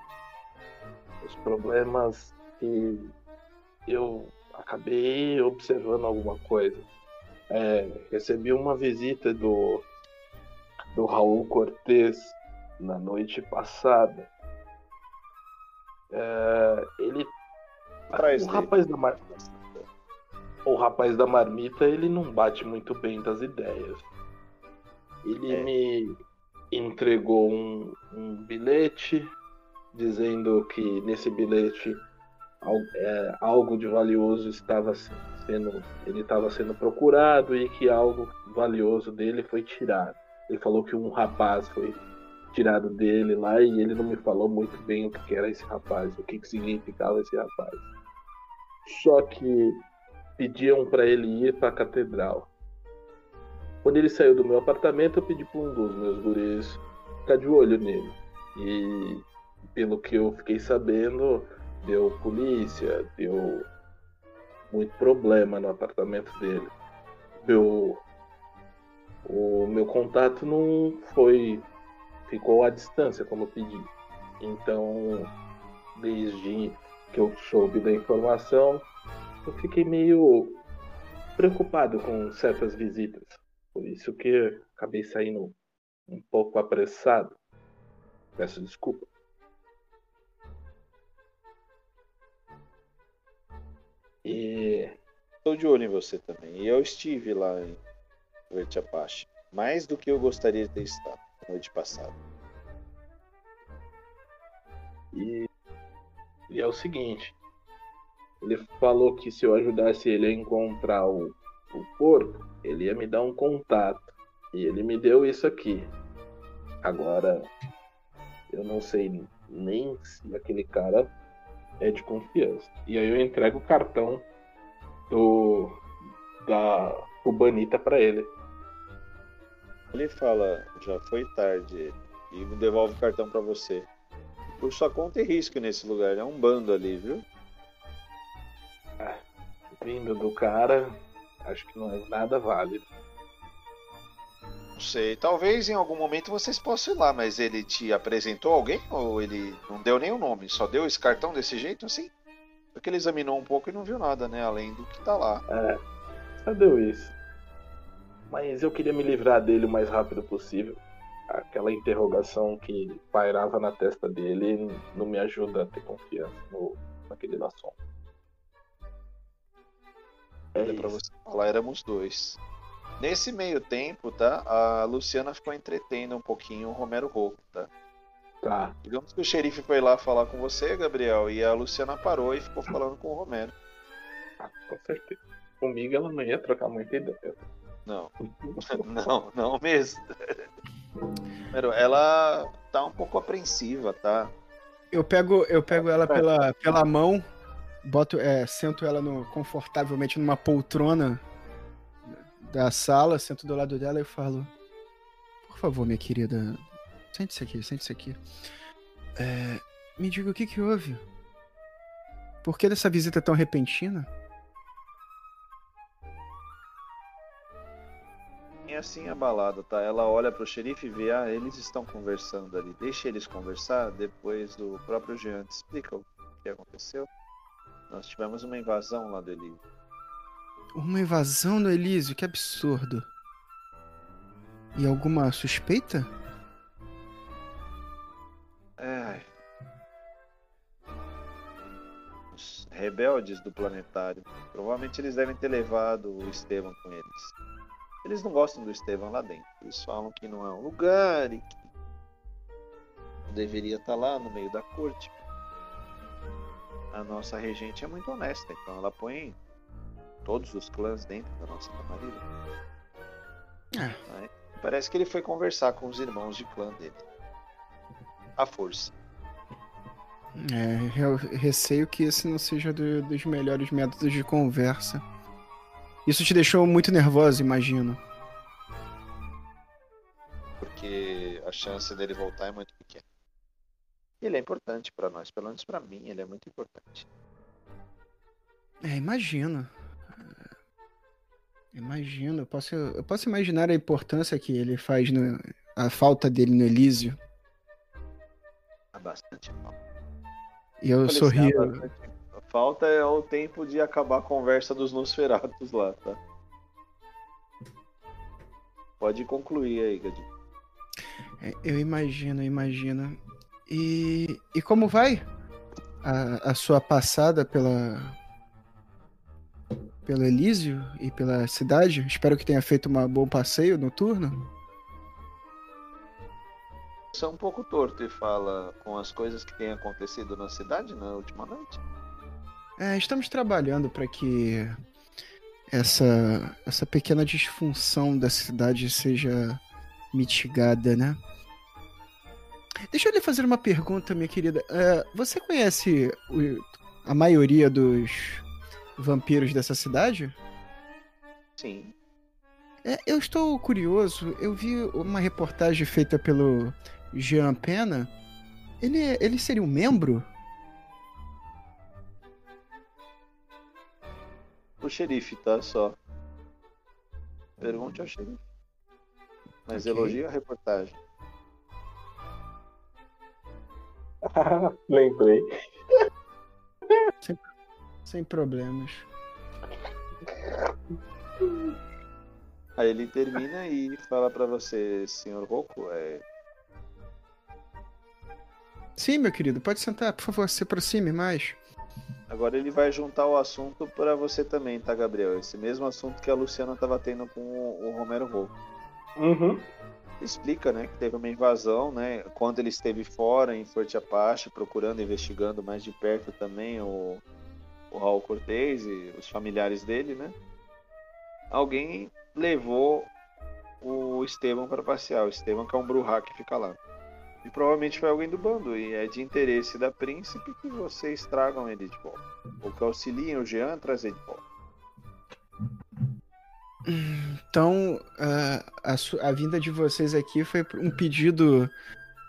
C: os problemas que eu acabei observando alguma coisa. É, recebi uma visita do, do Raul Cortez na noite passada. É, ele.
B: Atrás
C: o
B: dele.
C: rapaz da mar... O rapaz da marmita, ele não bate muito bem das ideias. Ele
B: É.
C: me entregou um, um bilhete dizendo que nesse bilhete é, algo de valioso estava se- sendo ele estava sendo procurado e que algo valioso dele foi tirado. Ele falou que um rapaz foi tirado dele lá e ele não me falou muito bem o que que era esse rapaz, o que, que significava esse rapaz. Só que pediam para ele ir para a catedral. Quando ele saiu do meu apartamento, eu pedi para um dos meus guris ficar de olho nele. E pelo que eu fiquei sabendo, deu polícia, deu muito problema no apartamento dele. Meu, o meu contato não foi. ficou à distância, como eu pedi. Então, desde que eu soube da informação, eu fiquei meio preocupado com certas visitas. Por isso que acabei saindo um pouco apressado. Peço desculpa.
B: E estou de olho em você também. E eu estive lá em Verde Apache. Mais do que eu gostaria de ter estado na noite passada.
C: E, e é o seguinte. Ele falou que se eu ajudasse ele a encontrar o, o corpo, ele ia me dar um contato. E ele me deu isso aqui. Agora, eu não sei nem se aquele cara é de confiança. E aí eu entrego o cartão do da Cubanita para ele.
B: Ele fala, já foi tarde, e devolve o cartão para você. Por sua conta e risco nesse lugar, é um bando ali, viu?
C: Ah, vindo do cara, acho que não é nada válido.
B: Não sei, talvez em algum momento vocês possam ir lá, mas ele te apresentou alguém ou ele não deu nenhum nome? Só deu esse cartão desse jeito assim? Porque ele examinou um pouco e não viu nada, né? Além do que tá lá.
C: É, só deu isso. Mas eu queria me livrar dele o mais rápido possível. Aquela interrogação que pairava na testa dele não me ajuda a ter confiança no, naquele nação.
B: É pra você falar, éramos dois. Nesse meio tempo, tá? A Luciana ficou entretendo um pouquinho o Romero Rocco, tá?
C: Tá.
B: Digamos que o xerife foi lá falar com você, Gabriel, e a Luciana parou e ficou falando com o Romero.
C: Ah, com certeza. Comigo ela não ia trocar muita ideia.
B: Não, não, não mesmo. Romero, ela tá um pouco apreensiva, tá?
D: Eu pego, eu pego ela pela, pela mão, boto, é, sento ela no, confortavelmente numa poltrona da sala, sento do lado dela e falo: Por favor, minha querida, sente-se aqui, sente-se aqui. É, me diga o que, que houve? Por que dessa visita tão repentina?
B: E assim abalada, tá? Ela olha pro xerife e vê, ah, eles estão conversando ali. Deixa eles conversar, depois o próprio Jean explica o que aconteceu. Nós tivemos uma invasão lá do Elísio.
D: Uma invasão no Elísio, que absurdo. E alguma suspeita?
B: É. Os rebeldes do planetário. Provavelmente eles devem ter levado o Estevam com eles. Eles não gostam do Estevam lá dentro. Eles falam que não é um lugar e que deveria estar lá no meio da corte. A nossa regente é muito honesta, então ela põe todos os clãs dentro da nossa camarilha.
D: É.
B: Mas Parece que ele foi conversar com os irmãos de clã dele. A força.
D: É, eu receio que esse não seja do- dos melhores métodos de conversa. Isso te deixou muito nervosa, imagino.
B: Porque a chance dele voltar é muito pequena. Ele é importante pra nós, pelo menos pra mim, ele é muito importante.
D: É, imagino. É, Imagino. Eu posso, eu posso imaginar a importância que ele faz, no, a falta dele no Elísio.
B: Há bastante falta.
D: E eu sorrio.
B: assim, bastante- A falta é o tempo de acabar a conversa dos Nosferatos lá, tá? Pode concluir aí, Gadinho.
D: É, Eu imagino, eu imagino. E, e como vai a, a sua passada pela pelo Elísio e pela cidade? Espero que tenha feito um bom passeio noturno.
B: Você é um pouco torto e fala com as coisas que têm acontecido na cidade na última noite.
D: É, estamos trabalhando para que essa essa pequena disfunção da cidade seja mitigada, né? Deixa eu lhe fazer uma pergunta, minha querida. É, você conhece a maioria dos vampiros dessa cidade?
B: Sim.
D: É, eu estou curioso. Eu vi uma reportagem feita pelo Jean Pena. Ele, ele seria um membro?
B: O xerife, tá? Só. Pergunte ao xerife. Mas
D: Ok.
B: elogia a reportagem.
C: Lembrei.
D: Sem problemas.
B: Aí ele termina e fala pra você, senhor Rocco, é,
D: Sim, meu querido, pode sentar, por favor, se aproxime mais.
B: agora ele vai juntar o assunto pra você também, tá, Gabriel? Esse mesmo assunto que a Luciana tava tendo com o, Romero Rocco.
C: Uhum.
B: Explica, né, que teve uma invasão, né, quando ele esteve fora em Forte Apache, procurando, investigando mais de perto também o, o Raul Cortez e os familiares dele, né? Alguém levou o Esteban para passear. O Esteban que é um Bruhá que fica lá. E provavelmente foi alguém do bando. E é de interesse da príncipe que vocês tragam ele de volta. Ou que auxiliem o Jean a trazer de volta.
D: Então, a, a, a vinda de vocês aqui foi um pedido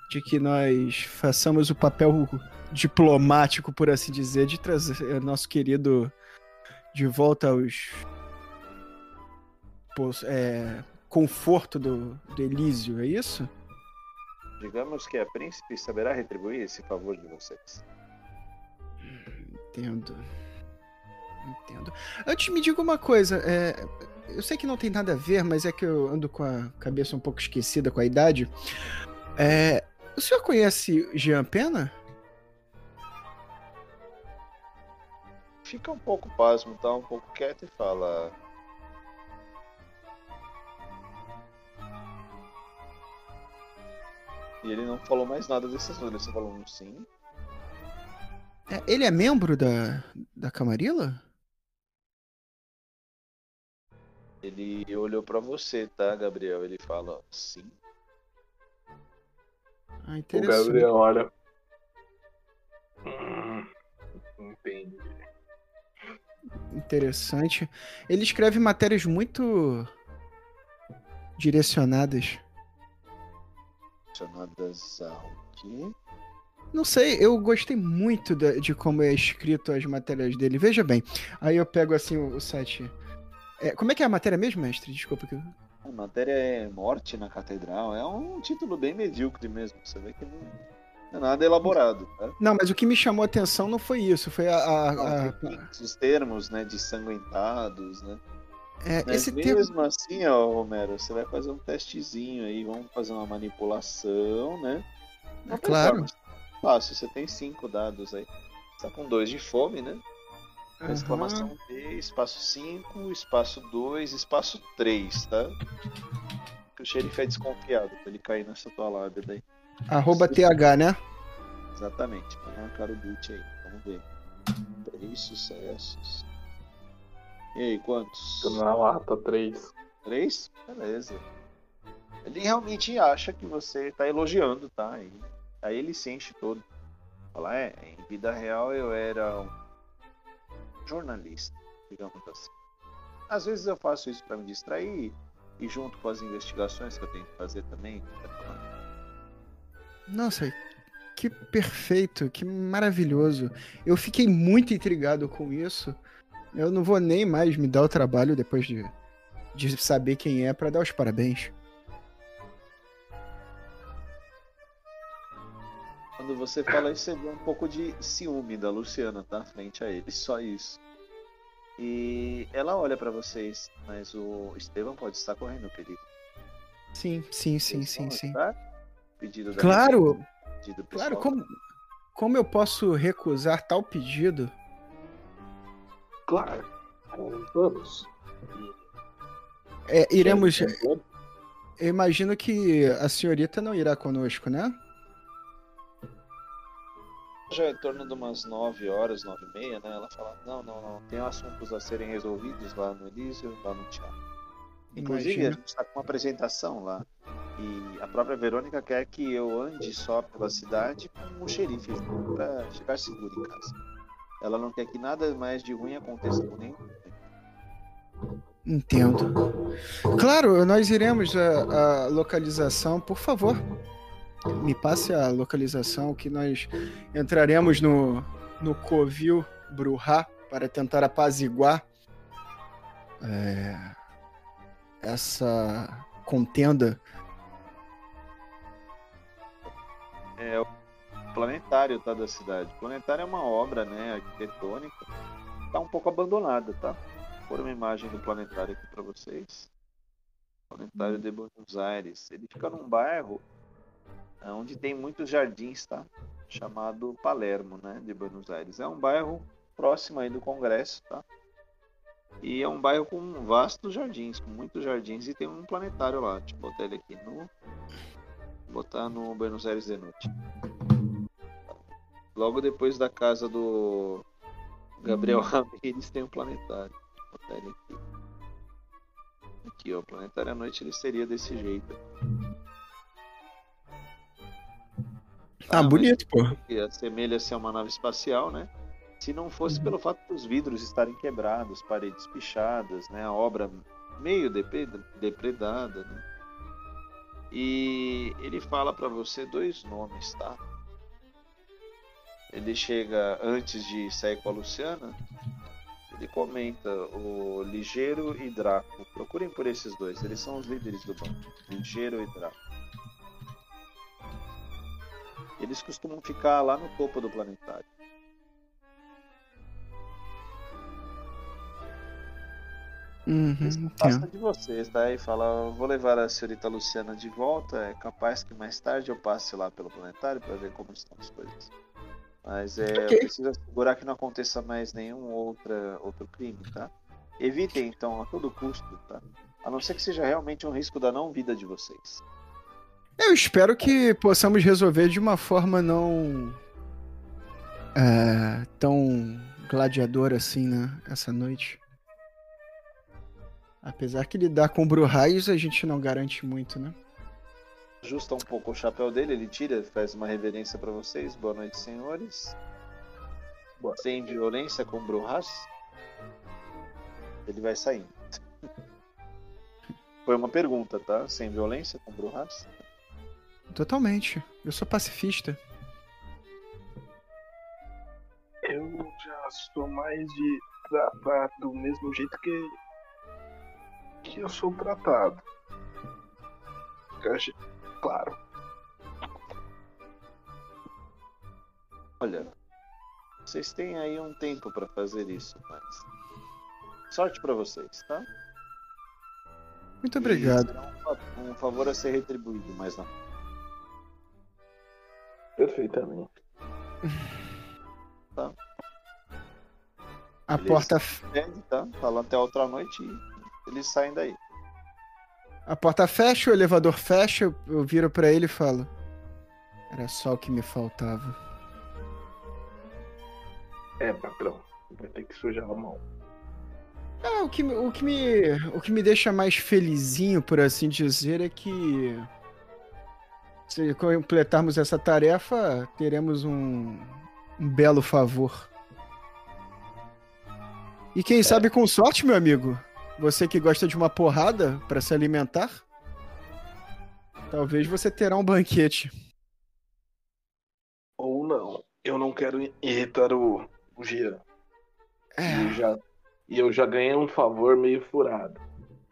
D: de que nós façamos o papel diplomático, por assim dizer, de trazer nosso querido de volta aos é, conforto do, do Elísio, é isso?
B: Digamos que a príncipe saberá retribuir esse favor de vocês.
D: Entendo. Entendo. Antes me diga uma coisa, é, eu sei que não tem nada a ver, mas é que eu ando com a cabeça um pouco esquecida com a idade. É, o senhor conhece Jean Pena?
B: Fica um pouco pasmo, tá um pouco quieto e fala. E ele não falou mais nada desse assunto, ele só falou um sim.
D: É, ele é membro da, da Camarilla?
B: Ele olhou pra você, tá, Gabriel? Ele fala sim.
D: Ah,
C: O. Gabriel olha. Hum, entendi.
D: Interessante. Ele escreve matérias muito direcionadas.
B: Chamadas ao quê?
D: Não sei, eu gostei muito da- de como é escrito as matérias dele. Veja bem, aí eu pego assim o, o site. É, como é que é a matéria mesmo, mestre? Desculpa que eu...
B: A matéria é Morte na Catedral. É um título bem medíocre mesmo. Você vê que não é nada elaborado, tá?
D: Não, mas o que me chamou a atenção não foi isso, foi a. a-
B: Não,
D: a-
B: Os termos, né, de sanguentados, né?
D: é,
B: Mas
D: esse termo.
B: mesmo assim, ó, Romero, você vai fazer um testezinho aí, vamos fazer uma manipulação, né? Não
D: É claro.
B: Fácil, você tem cinco dados aí. Você tá com dois de fome, né?
D: Aham.
B: Exclamação D, espaço 5, espaço 2, espaço 3, tá? Que o xerife é desconfiado pra ele cair nessa tua lábia daí.
D: Arroba TH, né?
B: Exatamente, vai marcar o boot aí, vamos ver. Três sucessos. E aí, quantos?
C: Tô na lata 3.
B: Três? Beleza. Ele realmente acha que você tá elogiando, tá? E aí ele se enche todo. Fala, é, em vida real eu era um jornalista, digamos assim. Às vezes eu faço isso para me distrair e junto com as investigações que eu tenho que fazer também.
D: Nossa, que perfeito, que maravilhoso. Eu fiquei muito intrigado com isso. Eu não vou nem mais me dar o trabalho depois de, de saber quem é pra dar os parabéns.
B: Quando você fala isso, você vê um pouco de ciúme da Luciana, tá? Frente a ele, só isso. E ela olha para vocês, mas o Estevam pode estar correndo perigo.
D: Sim, sim, sim, sim, sim.
B: Pedido da
D: Claro,
B: pedido
D: claro, como, como eu posso recusar tal pedido?
C: Claro. Vamos.
D: É, iremos. Eu imagino que a senhorita não irá conosco, né?
B: Já é em torno de umas 9 horas, 9 e meia, né? Ela fala, não, não, não, tem assuntos a serem resolvidos lá no Elísio, lá no teatro. Inclusive,
D: Imagino.
B: a gente está com uma apresentação lá. E a própria Verônica quer que eu ande só pela cidade com o xerife para chegar seguro em casa. Ela não quer que nada mais de ruim aconteça com nenhum.
D: Entendo. Claro, nós iremos a, a localização, por favor. Me passe a localização que nós entraremos no, no Covil Bruhá para tentar apaziguar é, essa contenda.
B: É o planetário tá, da cidade. O planetário é uma obra né, arquitetônica. Está um pouco abandonada, tá? Vou pôr uma imagem do planetário aqui para vocês. Planetário de Buenos Aires. Ele fica num bairro onde tem muitos jardins, tá? Chamado Palermo, né, de Buenos Aires. É um bairro próximo aí do Congresso, tá? E é um bairro com vastos jardins, com muitos jardins e tem um planetário lá. Deixa eu botar ele aqui no. Vou botar no Buenos Aires de noite. Logo depois da casa do Gabriel hum. Ramirez tem um planetário. Vou botar ele aqui. Aqui, ó. O planetário à noite ele seria desse jeito.
D: Ah, bonito, pô.
B: Assemelha-se a uma nave espacial, né? Se não fosse uhum. pelo fato dos vidros estarem quebrados, paredes pichadas, né? A obra meio depredada, né? E ele fala para você dois nomes, tá? Ele chega antes de sair com a Luciana, ele comenta o Ligeiro e Draco. Procurem por esses dois, eles são os líderes do banco. Ligeiro e Draco. Eles costumam ficar lá no topo do planetário.
D: Uhum,
B: passa de vocês, tá? E fala, vou levar a senhorita Luciana de volta. É capaz que mais tarde eu passe lá pelo planetário para ver como estão as coisas. Mas é, okay. eu preciso assegurar que não aconteça mais nenhum outra, outro crime, tá? Evitem então a todo custo, tá? A não ser que seja realmente um risco da não vida de vocês.
D: Eu espero que possamos resolver de uma forma não é, tão gladiadora assim, né? Essa noite. Apesar que lidar com Bruhais a gente não garante muito, né?
B: Ajusta um pouco o chapéu dele, ele tira, faz uma reverência para vocês. Boa noite, senhores. Boa. Sem violência com Bruhas. Ele vai saindo. Foi uma pergunta, tá? Sem violência com Bruhas?
D: Totalmente. Eu sou pacifista.
C: Eu já sou mais de tratar do mesmo jeito que que eu sou tratado. Claro.
B: Olha, vocês têm aí um tempo para fazer isso, mas sorte para vocês, tá?
D: Muito obrigado.
B: Um, um, favor a ser retribuído, mas não.
C: Perfeitamente.
B: Tá.
D: A porta.
B: Pede, tá? Falando até outra noite e eles saem daí.
D: A porta fecha, o elevador fecha, eu viro para ele e falo: Era só o que me faltava.
C: É, patrão, vai ter que sujar a mão.
D: Ah, o, que, o, que me, o que me deixa mais felizinho, por assim dizer, é que se completarmos essa tarefa, teremos um, um belo favor. E quem é. sabe com sorte, meu amigo, você que gosta de uma porrada para se alimentar, talvez você terá um banquete.
C: Ou não. Eu não quero irritar o, o Gia. É. E, eu já, e eu já ganhei um favor meio furado.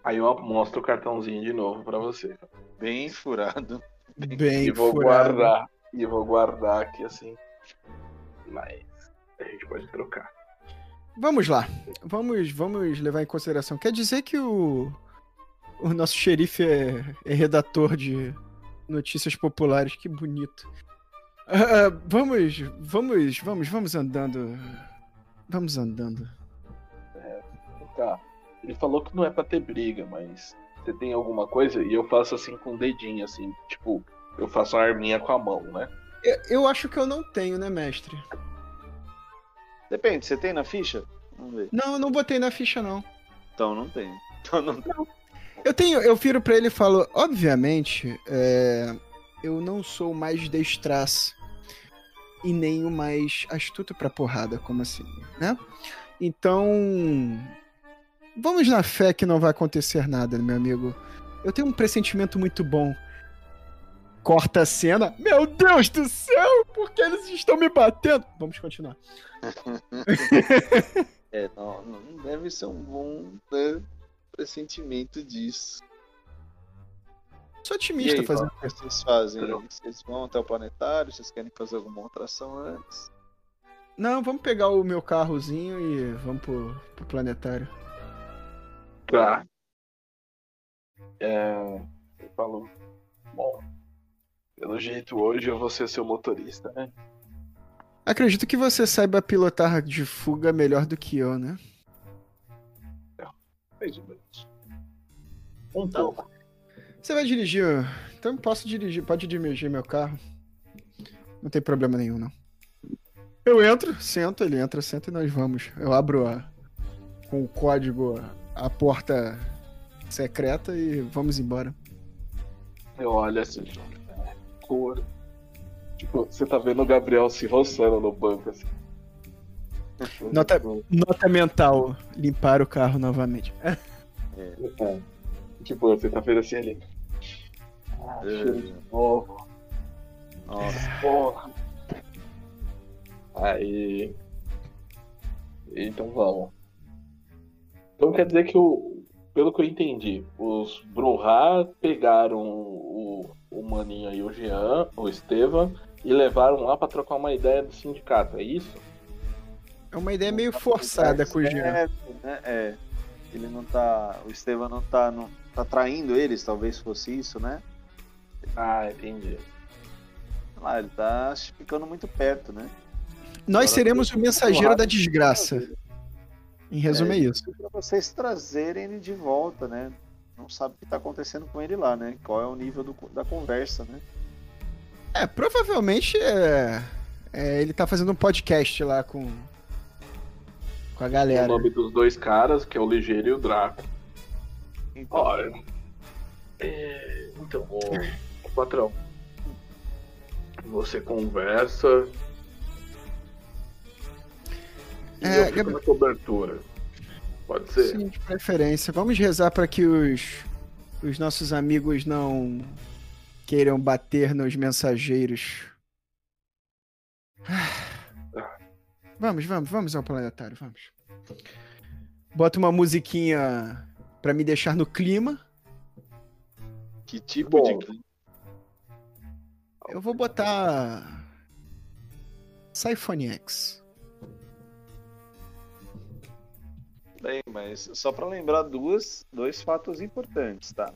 C: Aí eu mostro o cartãozinho de novo para você.
B: Bem furado.
D: Bem,
C: e vou
D: furado.
C: guardar. E vou guardar aqui assim. Mas a gente pode trocar.
D: Vamos lá. Vamos, vamos levar em consideração. Quer dizer que o, o nosso xerife é, é redator de notícias populares. Que bonito. Uh, vamos, vamos, vamos, vamos andando. Vamos andando.
C: É, tá. Ele falou que não é pra ter briga, mas você tem alguma coisa? E eu faço assim com o dedinho, assim, tipo, eu faço uma arminha com a mão, né?
D: Eu, eu acho que eu não tenho, né, mestre?
B: Depende, você tem na ficha?
D: Vamos ver. Não, eu não botei na ficha, não.
B: Então não tem. Então não,
D: não. Eu tenho, eu viro pra ele e falo, obviamente, é, eu não sou mais destraz e nem o mais astuto pra porrada, como assim, né? Então, vamos na fé que não vai acontecer nada, meu amigo. Eu tenho um pressentimento muito bom. Corta a cena. Meu Deus do céu, por que eles estão me batendo? Vamos continuar.
B: É, não, não deve ser um bom né, pressentimento disso.
D: Sou
B: E
D: otimista
B: aí,
D: fazendo
B: o que vocês fazem? Vocês vão até o planetário? Vocês querem fazer alguma outra ação antes?
D: Não, vamos pegar o meu carrozinho e vamos pro, pro planetário.
C: Tá. É. Ele falou. Bom. Pelo jeito hoje eu vou ser seu motorista, né?
D: Acredito que você saiba pilotar de fuga melhor do que eu, né?
C: Mais ou menos. Um
D: Não.
C: pouco.
D: Você vai dirigir. Então posso dirigir, pode dirigir meu carro. Não tem problema nenhum, não. Eu entro, sento, ele entra, senta e nós vamos. Eu abro a, com o código a porta secreta e vamos embora.
C: Eu olho assim. é, Cor. Tipo, você tá vendo o Gabriel se roçando no banco assim.
D: Nota, nota mental, limpar o carro novamente.
C: É. Tipo, você tá vendo assim ali. Ah,
B: É.
C: cheiro de novo.
B: Nossa,
C: Porra. Aí. Então vamos. Então quer dizer que o. Pelo que eu entendi, os Brohá pegaram o, o Maninho e o Jean, o Estevam, e levaram lá pra trocar uma ideia do sindicato, é isso?
D: É uma ideia meio forçada com o Jean.
B: É, né? É. Ele não tá. O Estevam não tá, não tá traindo eles, talvez fosse isso, né?
C: Ah, entendi.
B: Lá, ele tá ficando muito perto, né?
D: Nós
B: Agora
D: seremos o mensageiro da desgraça. Em resumo, é, isso.
B: Pra vocês trazerem ele de volta, né? Não sabe o que tá acontecendo com ele lá, né? Qual é o nível do- da conversa, né?
D: É, provavelmente é, é, ele tá fazendo um podcast lá com, com a
C: O
D: galera.
C: nome dos dois caras, que é o Ligeiro e o Draco.
B: Então,
C: Olha. é, então, ô, patrão. Você conversa.
D: É,
C: eu fico
D: Gabriel-
C: na cobertura. Pode ser?
D: Sim, de preferência. Vamos rezar para que os, os nossos amigos não queiram bater nos mensageiros. Vamos, vamos, vamos ao planetário, vamos. Bota uma musiquinha pra me deixar no clima.
B: que tipo
C: Bom.
B: de.
D: Eu vou botar. Symphony X.
B: Bem, mas só pra lembrar duas, dois fatos importantes, tá?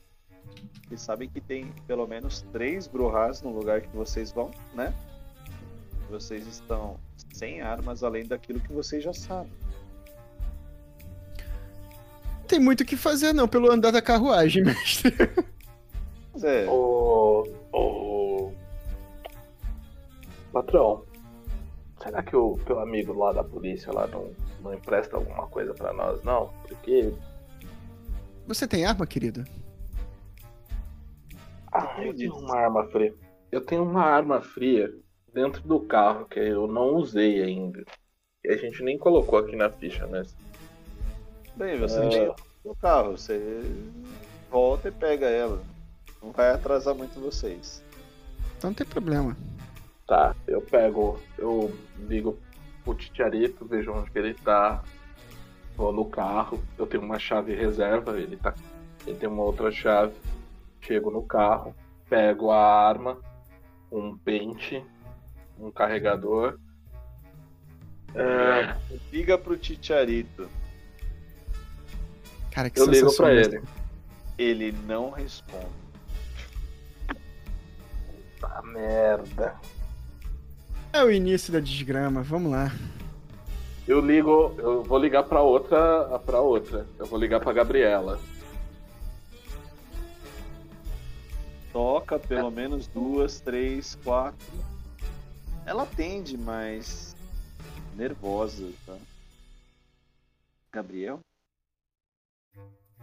B: Vocês sabem que tem pelo menos três Brohás no lugar que vocês vão, né? Vocês estão sem armas além daquilo que vocês já sabem.
D: Tem muito o que fazer, não, pelo andar da carruagem, mestre.
B: Mas é,
C: Ô. Ô. Patrão. Será que o teu amigo lá da polícia lá não, não empresta alguma coisa pra nós, não? Porque.
D: Você tem arma, querido?
C: Ah, eu tenho uma arma fria. Eu tenho uma arma fria dentro do carro que eu não usei ainda. E a gente nem colocou aqui na ficha, né?
B: bem, você
C: É.
B: tem o carro, você volta e pega ela. Não vai atrasar muito vocês.
D: Então não tem problema.
C: Tá, eu pego, eu ligo pro Titiarito, vejo onde que ele tá, vou no carro, eu tenho uma chave reserva, ele tá. Ele tem uma outra chave, chego no carro, pego a arma, um pente, um carregador. É,
B: Liga pro Titiarito.
D: Cara, que
C: eu ligo pra ele.
B: Ele não responde.
C: Tá merda.
D: É o início da desgrama, vamos lá.
C: Eu ligo, eu vou ligar pra outra, pra outra. Eu vou ligar pra Gabriela.
B: Toca pelo menos duas, três, quatro. Ela atende, mas nervosa, tá? Gabriel?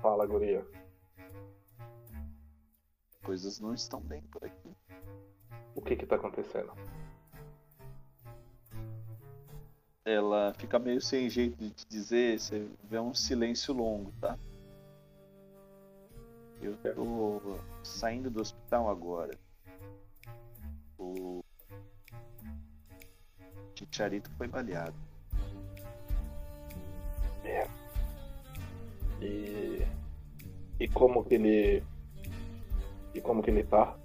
C: Fala, guria.
B: Coisas não estão bem por aqui.
C: O que que tá acontecendo?
B: Ela fica meio sem jeito de te dizer, você vê um silêncio longo, tá? Eu tô saindo do hospital agora. O Chicharito foi baleado.
C: É. E. E como que ele. E como que ele tá?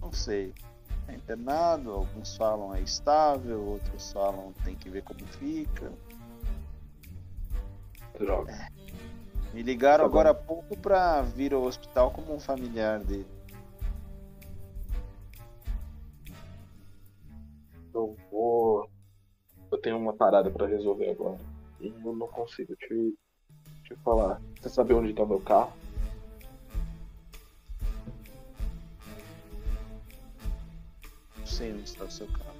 B: Não sei. É internado, alguns falam é estável, outros falam tem que ver como fica.
C: Droga.
B: Me ligaram
C: Tá
B: agora há pouco pra vir ao hospital como um familiar dele.
C: Eu vou. Eu tenho uma parada pra resolver agora. E eu não consigo te, te falar. Você sabe onde tá o meu carro?
B: Sei onde está o seu carro,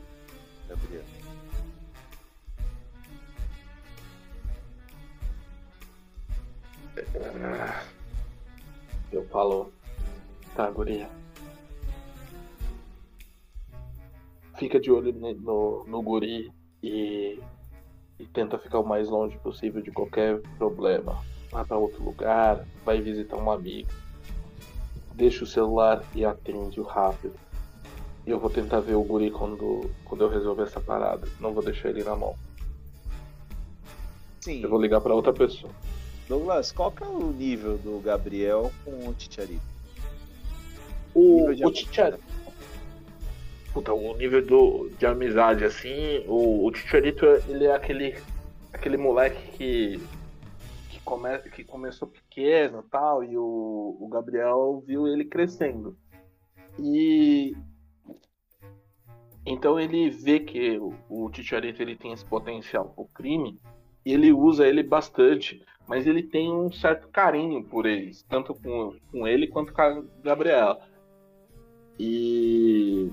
B: Gabriel.
C: Eu falo. Tá, guria. Fica de olho no, no guri e, e tenta ficar o mais longe possível de qualquer problema. Vai pra outro lugar, vai visitar um amigo. Deixa o celular e atende-o rápido. E eu vou tentar ver o guri quando, quando eu resolver essa parada. Não vou deixar ele na mão.
B: Sim,
C: Eu vou ligar pra outra pessoa.
B: Douglas, qual que é o nível do Gabriel com o Ticharito?
C: O, o. Ticharito. Puta, o nível do, de amizade, assim, o, o Ticharito, ele é aquele, aquele moleque que, que, come, que começou pequeno e tal, e o, o Gabriel viu ele crescendo. E. Então ele vê que o, o Ticharito ele tem esse potencial pro crime, e ele usa ele bastante, mas ele tem um certo carinho por eles, tanto com, com ele quanto com a Gabriela. E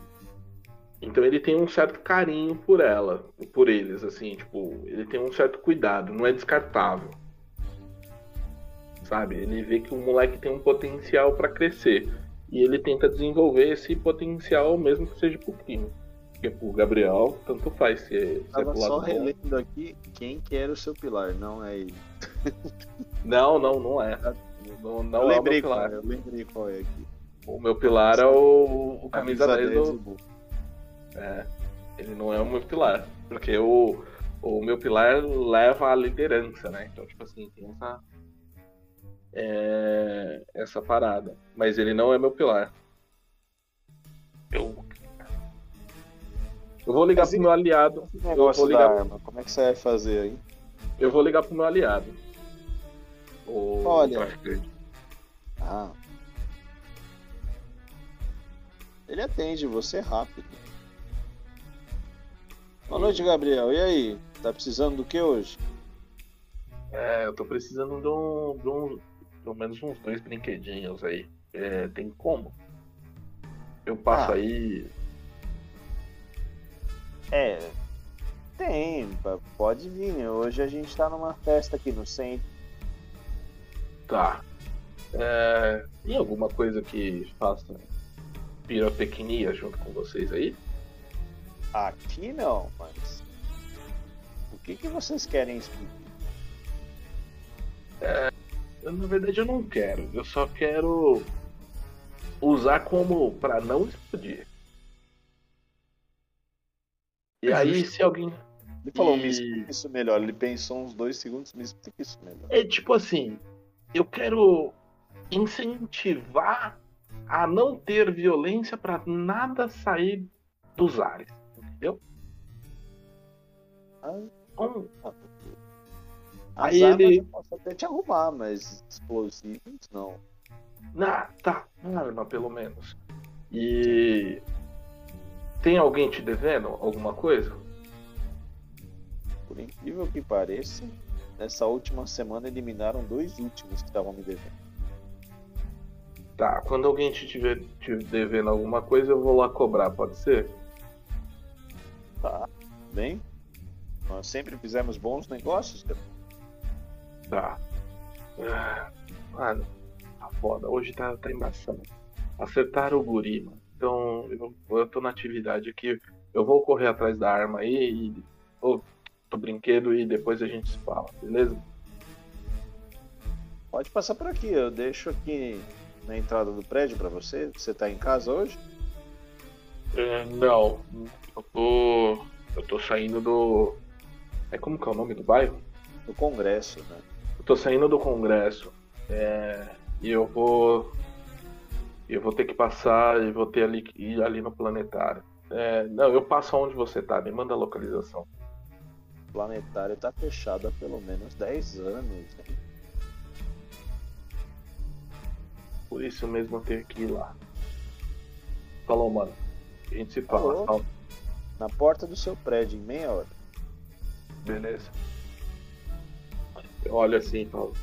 C: então ele tem um certo carinho por ela, por eles, assim, tipo, ele tem um certo cuidado, não é descartável. Sabe? Ele vê que o moleque tem um potencial pra crescer e ele tenta desenvolver esse potencial mesmo que seja pro crime. Porque pro Gabriel, tanto faz se, se é
B: Tava
C: lado
B: só
C: bom.
B: relendo aqui quem que era o seu pilar, não é ele.
C: Não, não, não é. Não, não
B: eu
C: é o
B: lembrei
C: meu
B: qual
C: pilar.
B: é, eu lembrei qual é aqui.
C: O meu pilar é o, o camisa 10 do,
B: do...
C: É, ele não é o meu pilar. Porque o, o meu pilar leva à liderança, né? Então, tipo assim, tem essa. é, essa parada. Mas ele não é meu pilar. Eu. Eu vou ligar
B: Mas
C: pro
B: e-
C: meu aliado.
B: Negócio
C: vou ligar-
B: arma, como é que você vai fazer aí?
C: Eu vou ligar pro meu aliado. O
B: Olha.
C: traficante.
B: Ah. Ele atende você rápido. Boa noite, Gabriel. E aí? Tá precisando do que hoje?
C: É, eu tô precisando de um. De um pelo menos uns dois brinquedinhos aí. É, tem como? Eu passo
B: Ah.
C: aí.
B: É. Tem, pode vir. Hoje a gente tá numa festa aqui no centro.
C: Tá. É, tem alguma coisa que faça pirotecnia junto com vocês aí?
B: Aqui não, mas. O que, que vocês querem explodir?
C: Eu, na verdade eu não quero. Eu só quero usar como pra não explodir. E aí se alguém.
B: Ele falou,
C: E-
B: me explica isso melhor. Ele pensou uns dois segundos, me explica isso melhor.
C: É tipo assim, eu quero incentivar a não ter violência pra nada sair dos ares. Entendeu?
B: Ah,
C: Então,
B: As
C: Aí ele-
B: eu posso até te arrumar, mas explosivos não.
C: Ah, tá. Uma arma, pelo menos. E. Tem alguém te devendo alguma coisa?
B: Por incrível que pareça, nessa última semana eliminaram dois últimos que estavam me devendo.
C: Tá, quando alguém te tiver te devendo alguma coisa, eu vou lá cobrar, pode ser?
B: Tá, bem? Nós sempre fizemos bons negócios, cara.
C: Tá. Ah, Mano, tá foda. Hoje tá, tá embaçado. Acertaram o guri, mano. Então, eu, eu tô na atividade aqui. Eu vou correr atrás da arma aí e. Do brinquedo e depois a gente se fala, beleza?
B: Pode passar por aqui, eu deixo aqui na entrada do prédio pra você. Você tá em casa hoje?
C: É, não, eu tô. Eu tô saindo do. É como que é o nome do bairro?
B: No congresso, né?
C: Eu tô saindo do congresso. É, e eu vou. Eu vou ter que passar e vou ter ali ir ali no planetário. É, não, eu passo onde você tá, me manda a localização.
B: O planetário tá fechado há pelo menos 10 anos. Né?
C: Por isso mesmo eu tenho que ir lá. Falou, mano. A gente se fala.
B: Falou. Na porta do seu prédio, em meia hora.
C: Beleza. Eu olho assim falo.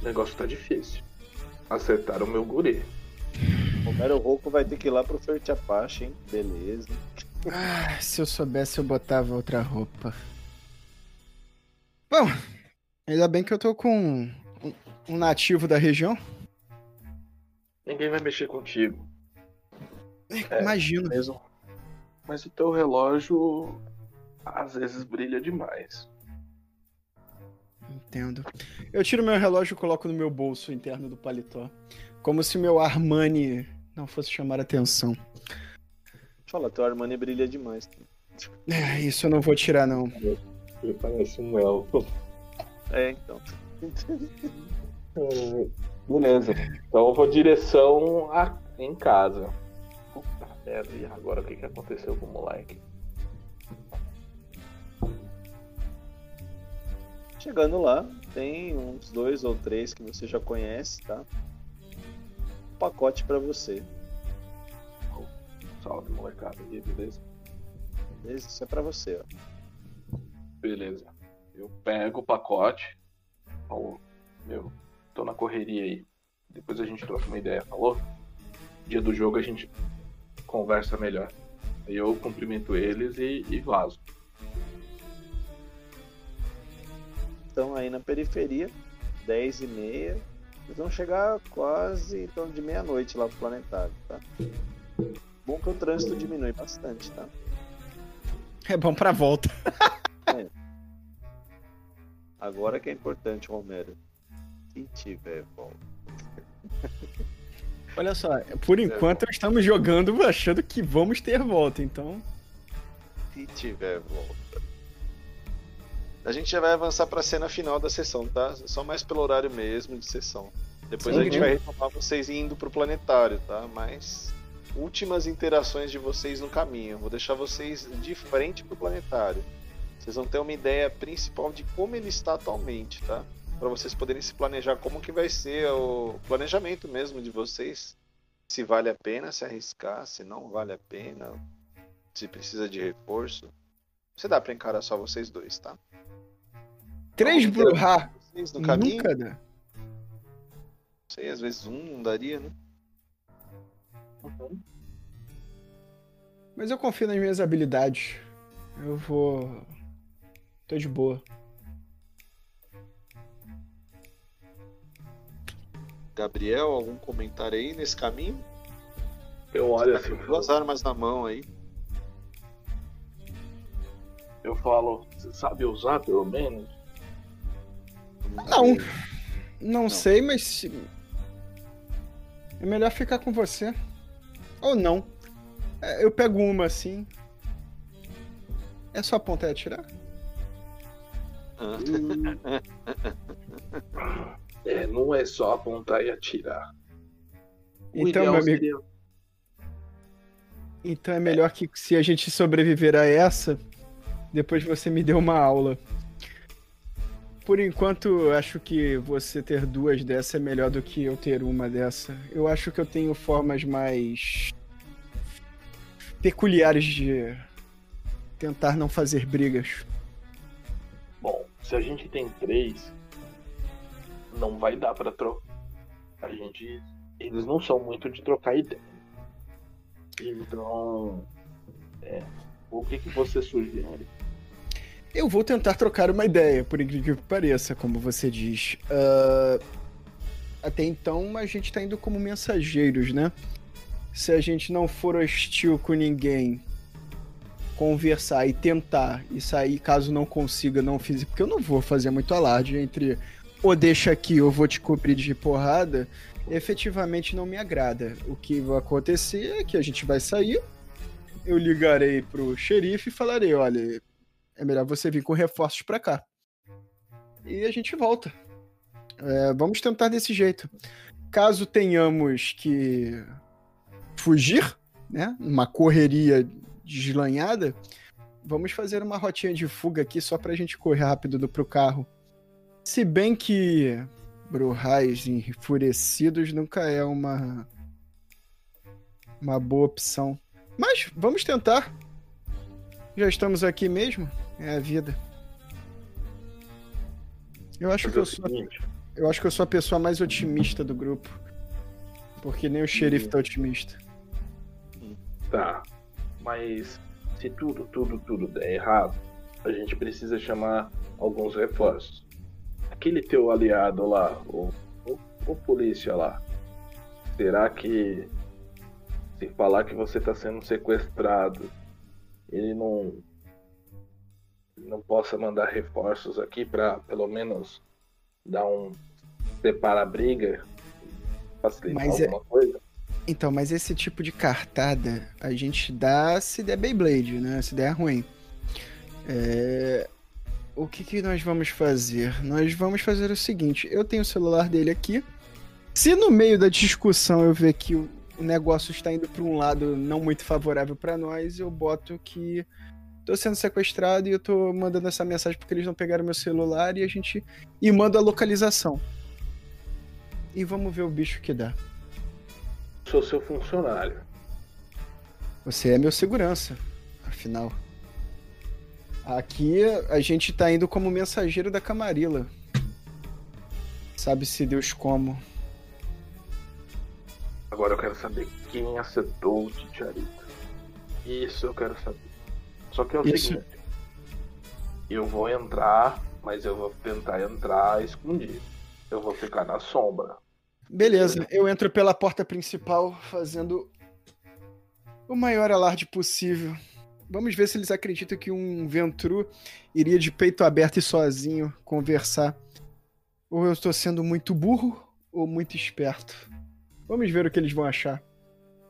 C: O negócio tá difícil. Acertaram o meu guri.
B: Romero Rocco vai ter que ir lá pro Forte Apache, hein? Beleza.
D: Ah, se eu soubesse, eu botava outra roupa. Bom, ainda bem que eu tô com um, um nativo da região.
C: Ninguém vai mexer contigo. É.
D: Imagino.
C: Mesmo. Mas o teu relógio às vezes brilha demais.
D: Entendo. Eu tiro meu relógio e coloco no meu bolso interno do paletó. Como se meu Armani não fosse chamar atenção.
B: Fala, teu Armani brilha demais.
D: É, isso eu não vou tirar, não.
C: Ele parece um elfo.
B: É, então.
C: Hum, Beleza. Então eu vou direção a... em casa. Puta merda, e agora o que, que aconteceu com o moleque?
B: Chegando lá, tem uns dois ou três que você já conhece, tá? Um pacote pra você.
C: Salve, molecada. Aí, beleza?
B: Beleza? Isso é pra você, ó.
C: Beleza. Eu pego o pacote. Falo, meu, tô na correria aí. Depois a gente troca uma ideia, falou? Dia do jogo a gente conversa melhor. Aí eu cumprimento eles e, e vazo.
B: Estão aí na periferia, 10 e meia. Eles vão chegar quase em torno de meia-noite lá pro planetário, tá? Bom que o trânsito diminui bastante, tá?
D: É bom pra volta.
B: Agora que é importante, Romero. Se tiver volta.
D: Olha só, por enquanto estamos jogando achando que vamos ter volta, então.
B: Se tiver volta. A gente já vai avançar pra cena final da sessão, tá? Só mais pelo horário mesmo de sessão. Depois
D: Sim,
B: a gente
D: né?
B: vai retomar vocês indo pro planetário, tá? Mas últimas interações de vocês no caminho. Vou deixar vocês de frente pro planetário. Vocês vão ter uma ideia principal de como ele está atualmente, tá? Para vocês poderem se planejar como que vai ser o planejamento mesmo de vocês. Se vale a pena se arriscar, se não vale a pena, se precisa de reforço. Você dá para encarar só vocês dois, tá?
D: Três Bruhá nunca dá.
B: não sei, às vezes um não daria, né?
D: Mas eu confio nas minhas habilidades. Eu vou. Tô de boa.
B: Gabriel, algum comentário aí nesse caminho?
C: Eu olho
B: Tá
C: assim,
B: duas armas na mão aí.
C: eu falo, você sabe usar pelo menos?
D: Não. Não, sei, mas. É melhor ficar com você. Ou não. É, Eu pego uma assim. É só apontar e atirar?
C: É, não é só apontar e atirar. O
D: Então, meu amigo-
C: seria-
D: Então é melhor que se a gente sobreviver a essa, depois você me deu uma aula. Por enquanto, acho que você ter duas dessa é melhor do que eu ter uma dessa. Eu acho que eu tenho formas mais peculiares de tentar não fazer brigas.
C: Bom, se a gente tem três, não vai dar pra trocar. A gente. Eles não são muito de trocar ideia. Então. É. O que, que você sugere?
D: Eu vou tentar trocar uma ideia, por incrível que pareça, como você diz. Ah, até então a gente tá indo como mensageiros, né? se a gente não for hostil com ninguém, conversar e tentar e sair, caso não consiga, não fiz, porque eu não vou fazer muito alarde entre ou deixa aqui ou vou te cobrir de porrada, efetivamente não me agrada. O que vai acontecer é que a gente vai sair, eu ligarei pro xerife e falarei, olha, é melhor você vir com reforços para cá. E a gente volta. É, vamos tentar desse jeito. Caso tenhamos que fugir, né? Uma correria deslanhada, vamos fazer uma rotinha de fuga aqui só pra gente correr rápido do, pro carro. Se bem que Bruhais enfurecidos nunca é uma uma boa opção. Mas vamos tentar. Já estamos aqui mesmo. É a vida. Eu acho que eu sou, eu acho que eu sou a pessoa mais otimista do grupo. Porque nem o xerife tá otimista.
C: Tá. Mas se tudo, tudo, tudo der errado, a gente precisa chamar alguns reforços. Aquele teu aliado lá, o, o, o polícia lá, será que se falar que você está sendo sequestrado, ele não não possa mandar reforços aqui para pelo menos dar um separar a briga, facilitar
D: Mas é-
C: alguma coisa?
D: Então, mas esse tipo de cartada a gente dá se der Beyblade, né? Se der ruim. É, O que, que nós vamos fazer? Nós vamos fazer o seguinte: eu tenho o celular dele aqui. Se no meio da discussão eu ver que o o negócio está indo para um lado não muito favorável para nós, eu boto que tô sendo sequestrado e eu tô mandando essa mensagem porque eles não pegaram meu celular e a gente e mando a localização. E vamos ver o bicho que dá.
C: Sou seu funcionário.
D: Você é meu segurança, afinal. Aqui a gente tá indo como mensageiro da Camarilla. Sabe-se Deus como.
C: Agora eu quero saber quem acertou o Titiarito. Isso eu quero saber. Só que é o
D: Isso.
C: seguinte. Eu vou entrar, mas eu vou tentar entrar escondido. Eu vou ficar na sombra.
D: Beleza, eu entro pela porta principal fazendo o maior alarde possível. Vamos ver se eles acreditam que um Ventru iria de peito aberto e sozinho conversar. Ou eu estou sendo muito burro ou muito esperto. Vamos ver o que eles vão achar.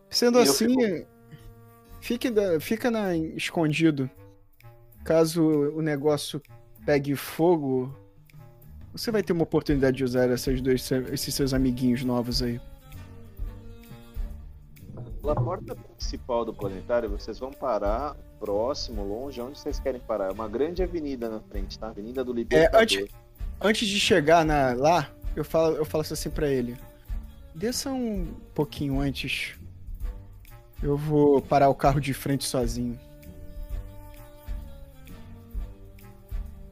D: Sendo
C: E eu
D: assim,
C: fico-
D: fique da- fica na- escondido. Caso o negócio pegue fogo, você vai ter uma oportunidade de usar essas dois, esses seus amiguinhos novos aí.
B: Pela porta principal do planetário, vocês vão parar próximo, longe, onde vocês querem parar. É uma grande avenida na frente, tá? Avenida do Libertador.
D: antes- Antes de chegar na- lá, eu falo, eu falo assim pra ele. Desça um pouquinho antes. Eu vou parar o carro de frente sozinho.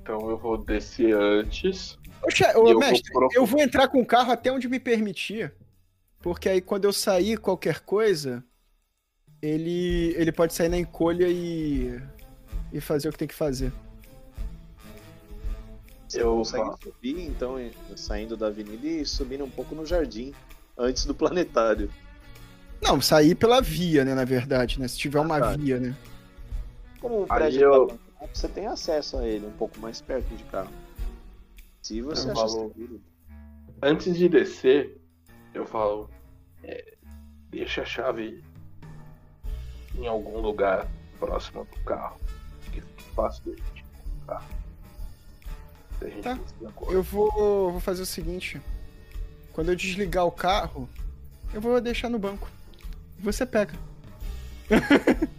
C: Então eu vou descer antes.
D: Ô, che-
C: E
D: ô,
C: eu vou
D: mestre,
C: procurar-
D: eu vou entrar com o carro até onde me permitir. Porque aí quando eu sair qualquer coisa, ele, ele pode sair na encolha e, e fazer o que tem que fazer.
B: Você
C: Eu
B: consegue
C: faço.
B: subir, então, saindo da avenida e subindo um pouco no jardim, antes do planetário.
D: Não, sair pela via, né, na verdade, né? Se tiver
B: Ah,
D: uma
B: tá.
D: via, né?
B: Como o prédio
C: eu-
B: tá você tem acesso a ele um pouco mais perto de carro. Se você achar
C: falo-. Antes de descer, eu falo. é, deixa a chave em algum lugar próximo do carro. Que fique fácil da gente encontrar.
D: Tá. Eu vou, vou fazer o seguinte. Quando eu desligar o carro, eu vou deixar no banco. Você pega.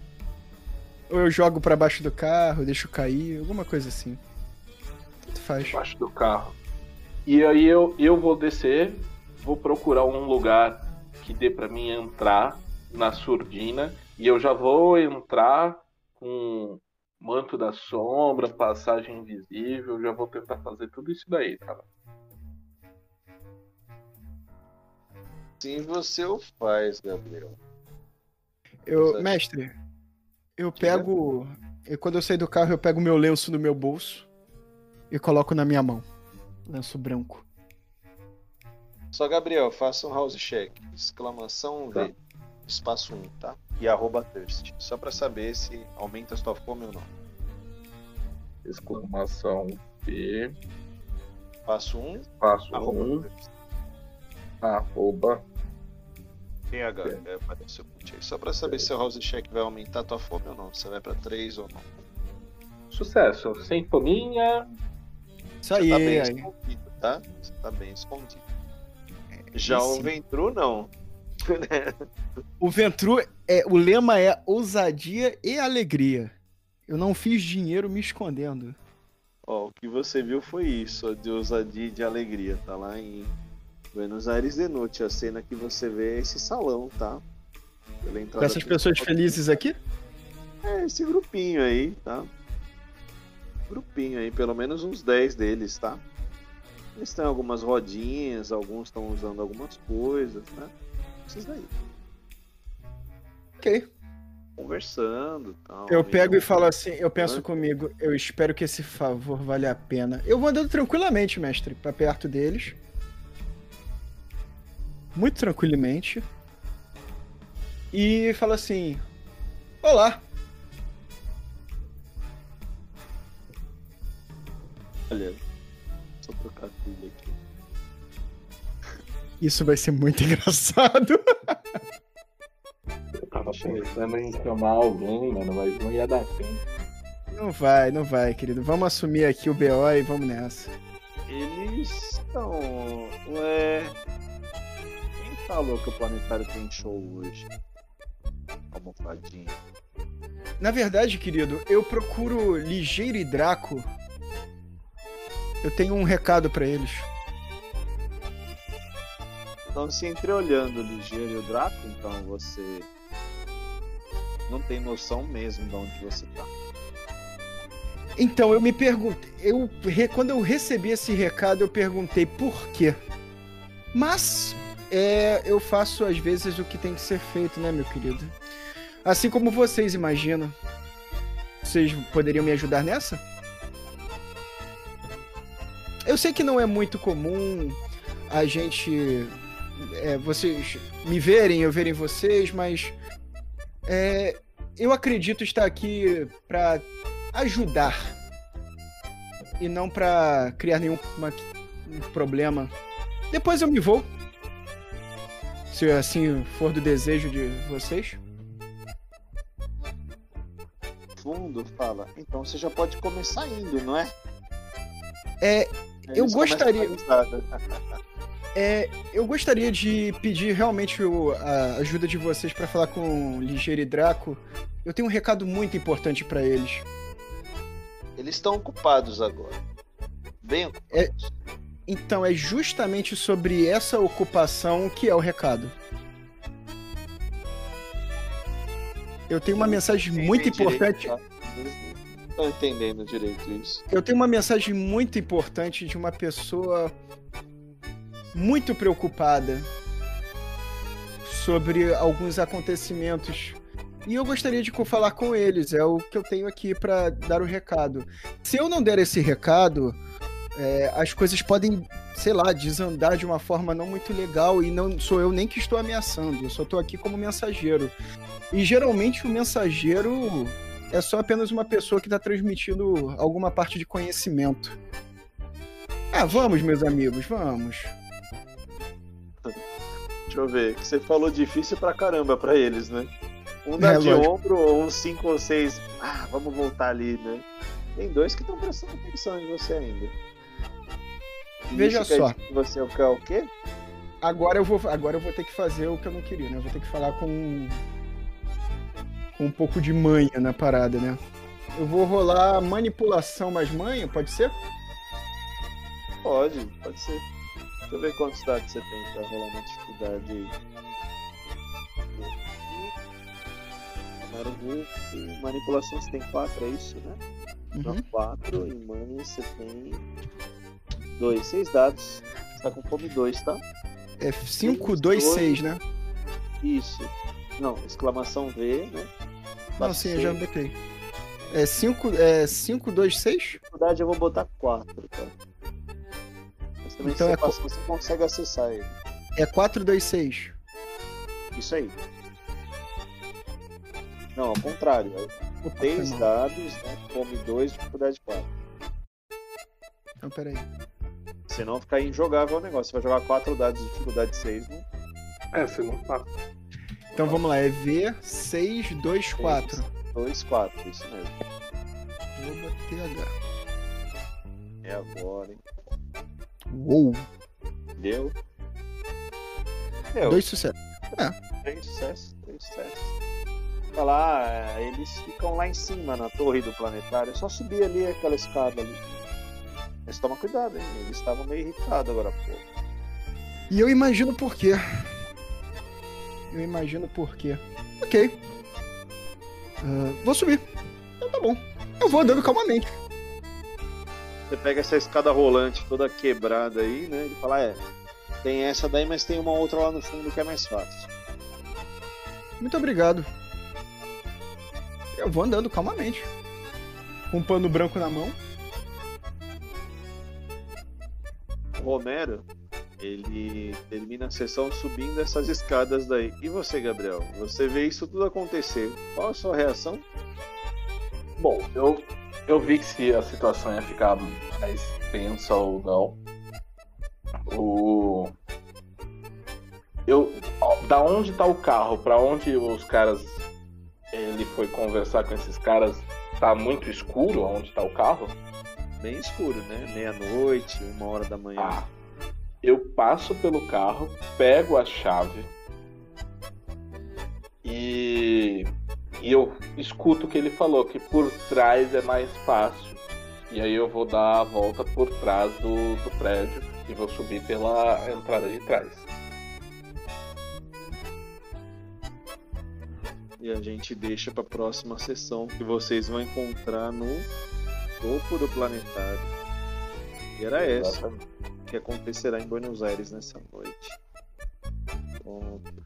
D: Ou eu jogo pra baixo do carro, deixo cair, alguma coisa assim. Tanto faz.
C: Embaixo do carro. E aí eu, eu vou descer, vou procurar um lugar que dê pra mim entrar na surdina. E eu já vou entrar com manto da sombra, passagem invisível. Já vou tentar fazer tudo isso daí, tá?
B: Sim, você o faz, Gabriel.
D: Eu, mestre, eu pego. eu- quando eu sair do carro, eu pego meu lenço no meu bolso e coloco na minha mão. Lenço branco.
B: Só, Gabriel, faça um house check. Exclamação
C: Tá.
B: V. espaço 1, tá? E arroba thirst. Só pra saber se aumenta a sua fome ou não.
C: Exclamação P,
B: Espaço 1,
C: espaço
B: arroba
C: 1,
B: thirst.
C: arroba.
B: Tem H, é, apareceu put aí. Só pra saber se o house check vai aumentar a tua fome ou não. Se vai pra 3 ou não.
C: Sucesso. Sem fominha.
D: Isso
B: Você
D: aí,
B: tá bem
D: aí.
B: escondido, tá? Você tá bem escondido. Já
D: aí
B: o. Ventru, não.
D: O Ventru, é, o lema é ousadia e alegria. Eu não fiz dinheiro me escondendo.
B: Ó, o que você viu foi isso, ó, de ousadia e de alegria. Tá lá em Buenos Aires de noite. A cena que você vê é esse salão, tá?
D: Com essas pessoas felizes aqui?
B: É, esse grupinho aí, tá? Grupinho aí, pelo menos uns 10 deles, tá? Eles têm algumas rodinhas, alguns estão usando algumas coisas, né? Esses daí.
D: Ok.
B: Conversando tal.
D: Eu pego e falo assim, eu penso comigo, eu espero que esse favor valha a pena. Eu vou andando tranquilamente, mestre, pra perto deles. Muito tranquilamente. E falo assim: Olá,
B: Olha, só trocar trilha aqui.
D: isso vai ser muito engraçado.
C: Eu tava pensando em chamar alguém, mano, mas não ia dar tempo.
D: Não vai, não vai, querido. Vamos assumir aqui o BO e vamos nessa.
B: Eles estão. Ué. Falou que o planetário tem show hoje? Almofadinha.
D: Na verdade, querido, eu procuro Ligeiro e Draco. Eu tenho um recado pra eles.
B: Então, se entreolhando Ligeiro e o Draco, então você. Não tem noção mesmo de onde você tá.
D: Então, eu me perguntei. Eu, quando eu recebi esse recado, eu perguntei por quê. Mas é, eu faço às vezes o que tem que ser feito, né, meu querido? Assim como vocês imaginam. Vocês poderiam me ajudar nessa? Eu sei que não é muito comum a gente. é, vocês me verem, eu verem vocês, mas. é, eu acredito estar aqui pra ajudar e não pra criar nenhum uma- um problema. Depois eu me vou. Se assim for do desejo de vocês.
B: Fundo fala. Então você já pode começar indo, não é?
D: É, Eu gostaria- é, eu gostaria de pedir realmente a ajuda de vocês pra falar com Ligeiro e Draco. Eu tenho um recado muito importante pra eles.
B: Eles estão ocupados agora. Bem ocupados.
D: Então é justamente sobre essa ocupação que é o recado. Eu tenho uma mensagem muito importante.
B: direito, tá? Entendendo direito isso.
D: Eu tenho uma mensagem muito importante de uma pessoa muito preocupada sobre alguns acontecimentos. E eu gostaria de falar com eles, é o que eu tenho aqui para dar o recado. Se eu não der esse recado, é, as coisas podem, sei lá, desandar de uma forma não muito legal e não sou eu nem que estou ameaçando, eu só estou aqui como mensageiro. E geralmente o mensageiro é só apenas uma pessoa que está transmitindo alguma parte de conhecimento. Ah, vamos, meus amigos, vamos.
B: Deixa eu ver. Que você falou difícil pra caramba pra eles, né? Um dá
D: É,
B: de
D: lógico.
B: ombro, ou uns cinco ou seis. Ah, vamos voltar ali, né? Tem dois que estão prestando atenção em você ainda.
D: Veja
B: quer
D: só.
B: Você quer o quê?
D: Agora eu vou, agora eu vou ter que fazer o que eu não queria, né? Eu vou ter que falar com com um pouco de manha na parada, né? Eu vou rolar manipulação mais manha, pode ser?
B: Pode, pode ser. Deixa eu ver quantos dados você tem pra rolar uma dificuldade aí. Grupo, manipulação você tem 4, é isso, né? Não,
D: Uhum.
B: 4 e money você tem 2, 6 dados. Você tá com fome 2, tá?
D: É 5, 2, 6, né?
B: Isso. Não, exclamação V, né?
D: Não, sim, eu já botei. É 5, é 5, 2, 6?
B: dificuldade eu vou botar 4, tá? Mas também
D: Então
B: se
D: é
B: você passar, você consegue acessar ele.
D: É 4, 2, 6.
B: Isso aí. Não, ao contrário. É
D: Opa,
B: Três
D: foi mal.
B: dados, né? Come dois, dificuldade 4.
D: Então, peraí.
B: Senão fica injogável o negócio. Você vai jogar quatro dados de dificuldade 6, né?
C: É, você não tá.
D: Então vamos lá, é V 6, 2, 4.
B: 2, 4, isso mesmo.
D: Arroba TH.
B: É agora, hein?
D: Uou!
B: Deu? Deu.
D: Dois sucessos.
B: Três sucessos, três sucessos. Tá lá, é, eles ficam lá em cima, na torre do planetário. É só subir ali aquela escada ali. Mas toma cuidado, hein? Eles estavam meio irritados agora, pô.
D: E eu imagino por quê. Eu imagino por quê. Ok. Ah, vou subir. Então tá bom. Eu vou andando calmamente.
B: Você pega essa escada rolante toda quebrada aí, né? Ele fala, é, tem essa daí, mas tem uma outra lá no fundo que é mais fácil.
D: Muito obrigado. Eu vou andando calmamente. Com um pano branco na mão.
B: Romero, ele termina a sessão subindo essas escadas daí. E você, Gabriel? Você vê isso tudo acontecer. Qual a sua reação?
C: Bom, eu, eu vi que se a situação ia ficar mais tensa ou não. O. Eu. Da onde tá o carro? Pra onde os caras. Ele foi conversar com esses caras. Tá muito escuro onde tá o carro?
B: Bem escuro, né? Meia-noite, uma hora da manhã.
C: Ah, eu passo pelo carro, pego a chave e, e eu escuto o que ele falou, que por trás é mais fácil. E aí eu vou dar a volta por trás do, do prédio e vou subir pela entrada de trás.
B: E a gente deixa pra próxima sessão que vocês vão encontrar no topo do planetário. E era essa que acontecerá em Buenos Aires nessa noite. Pronto.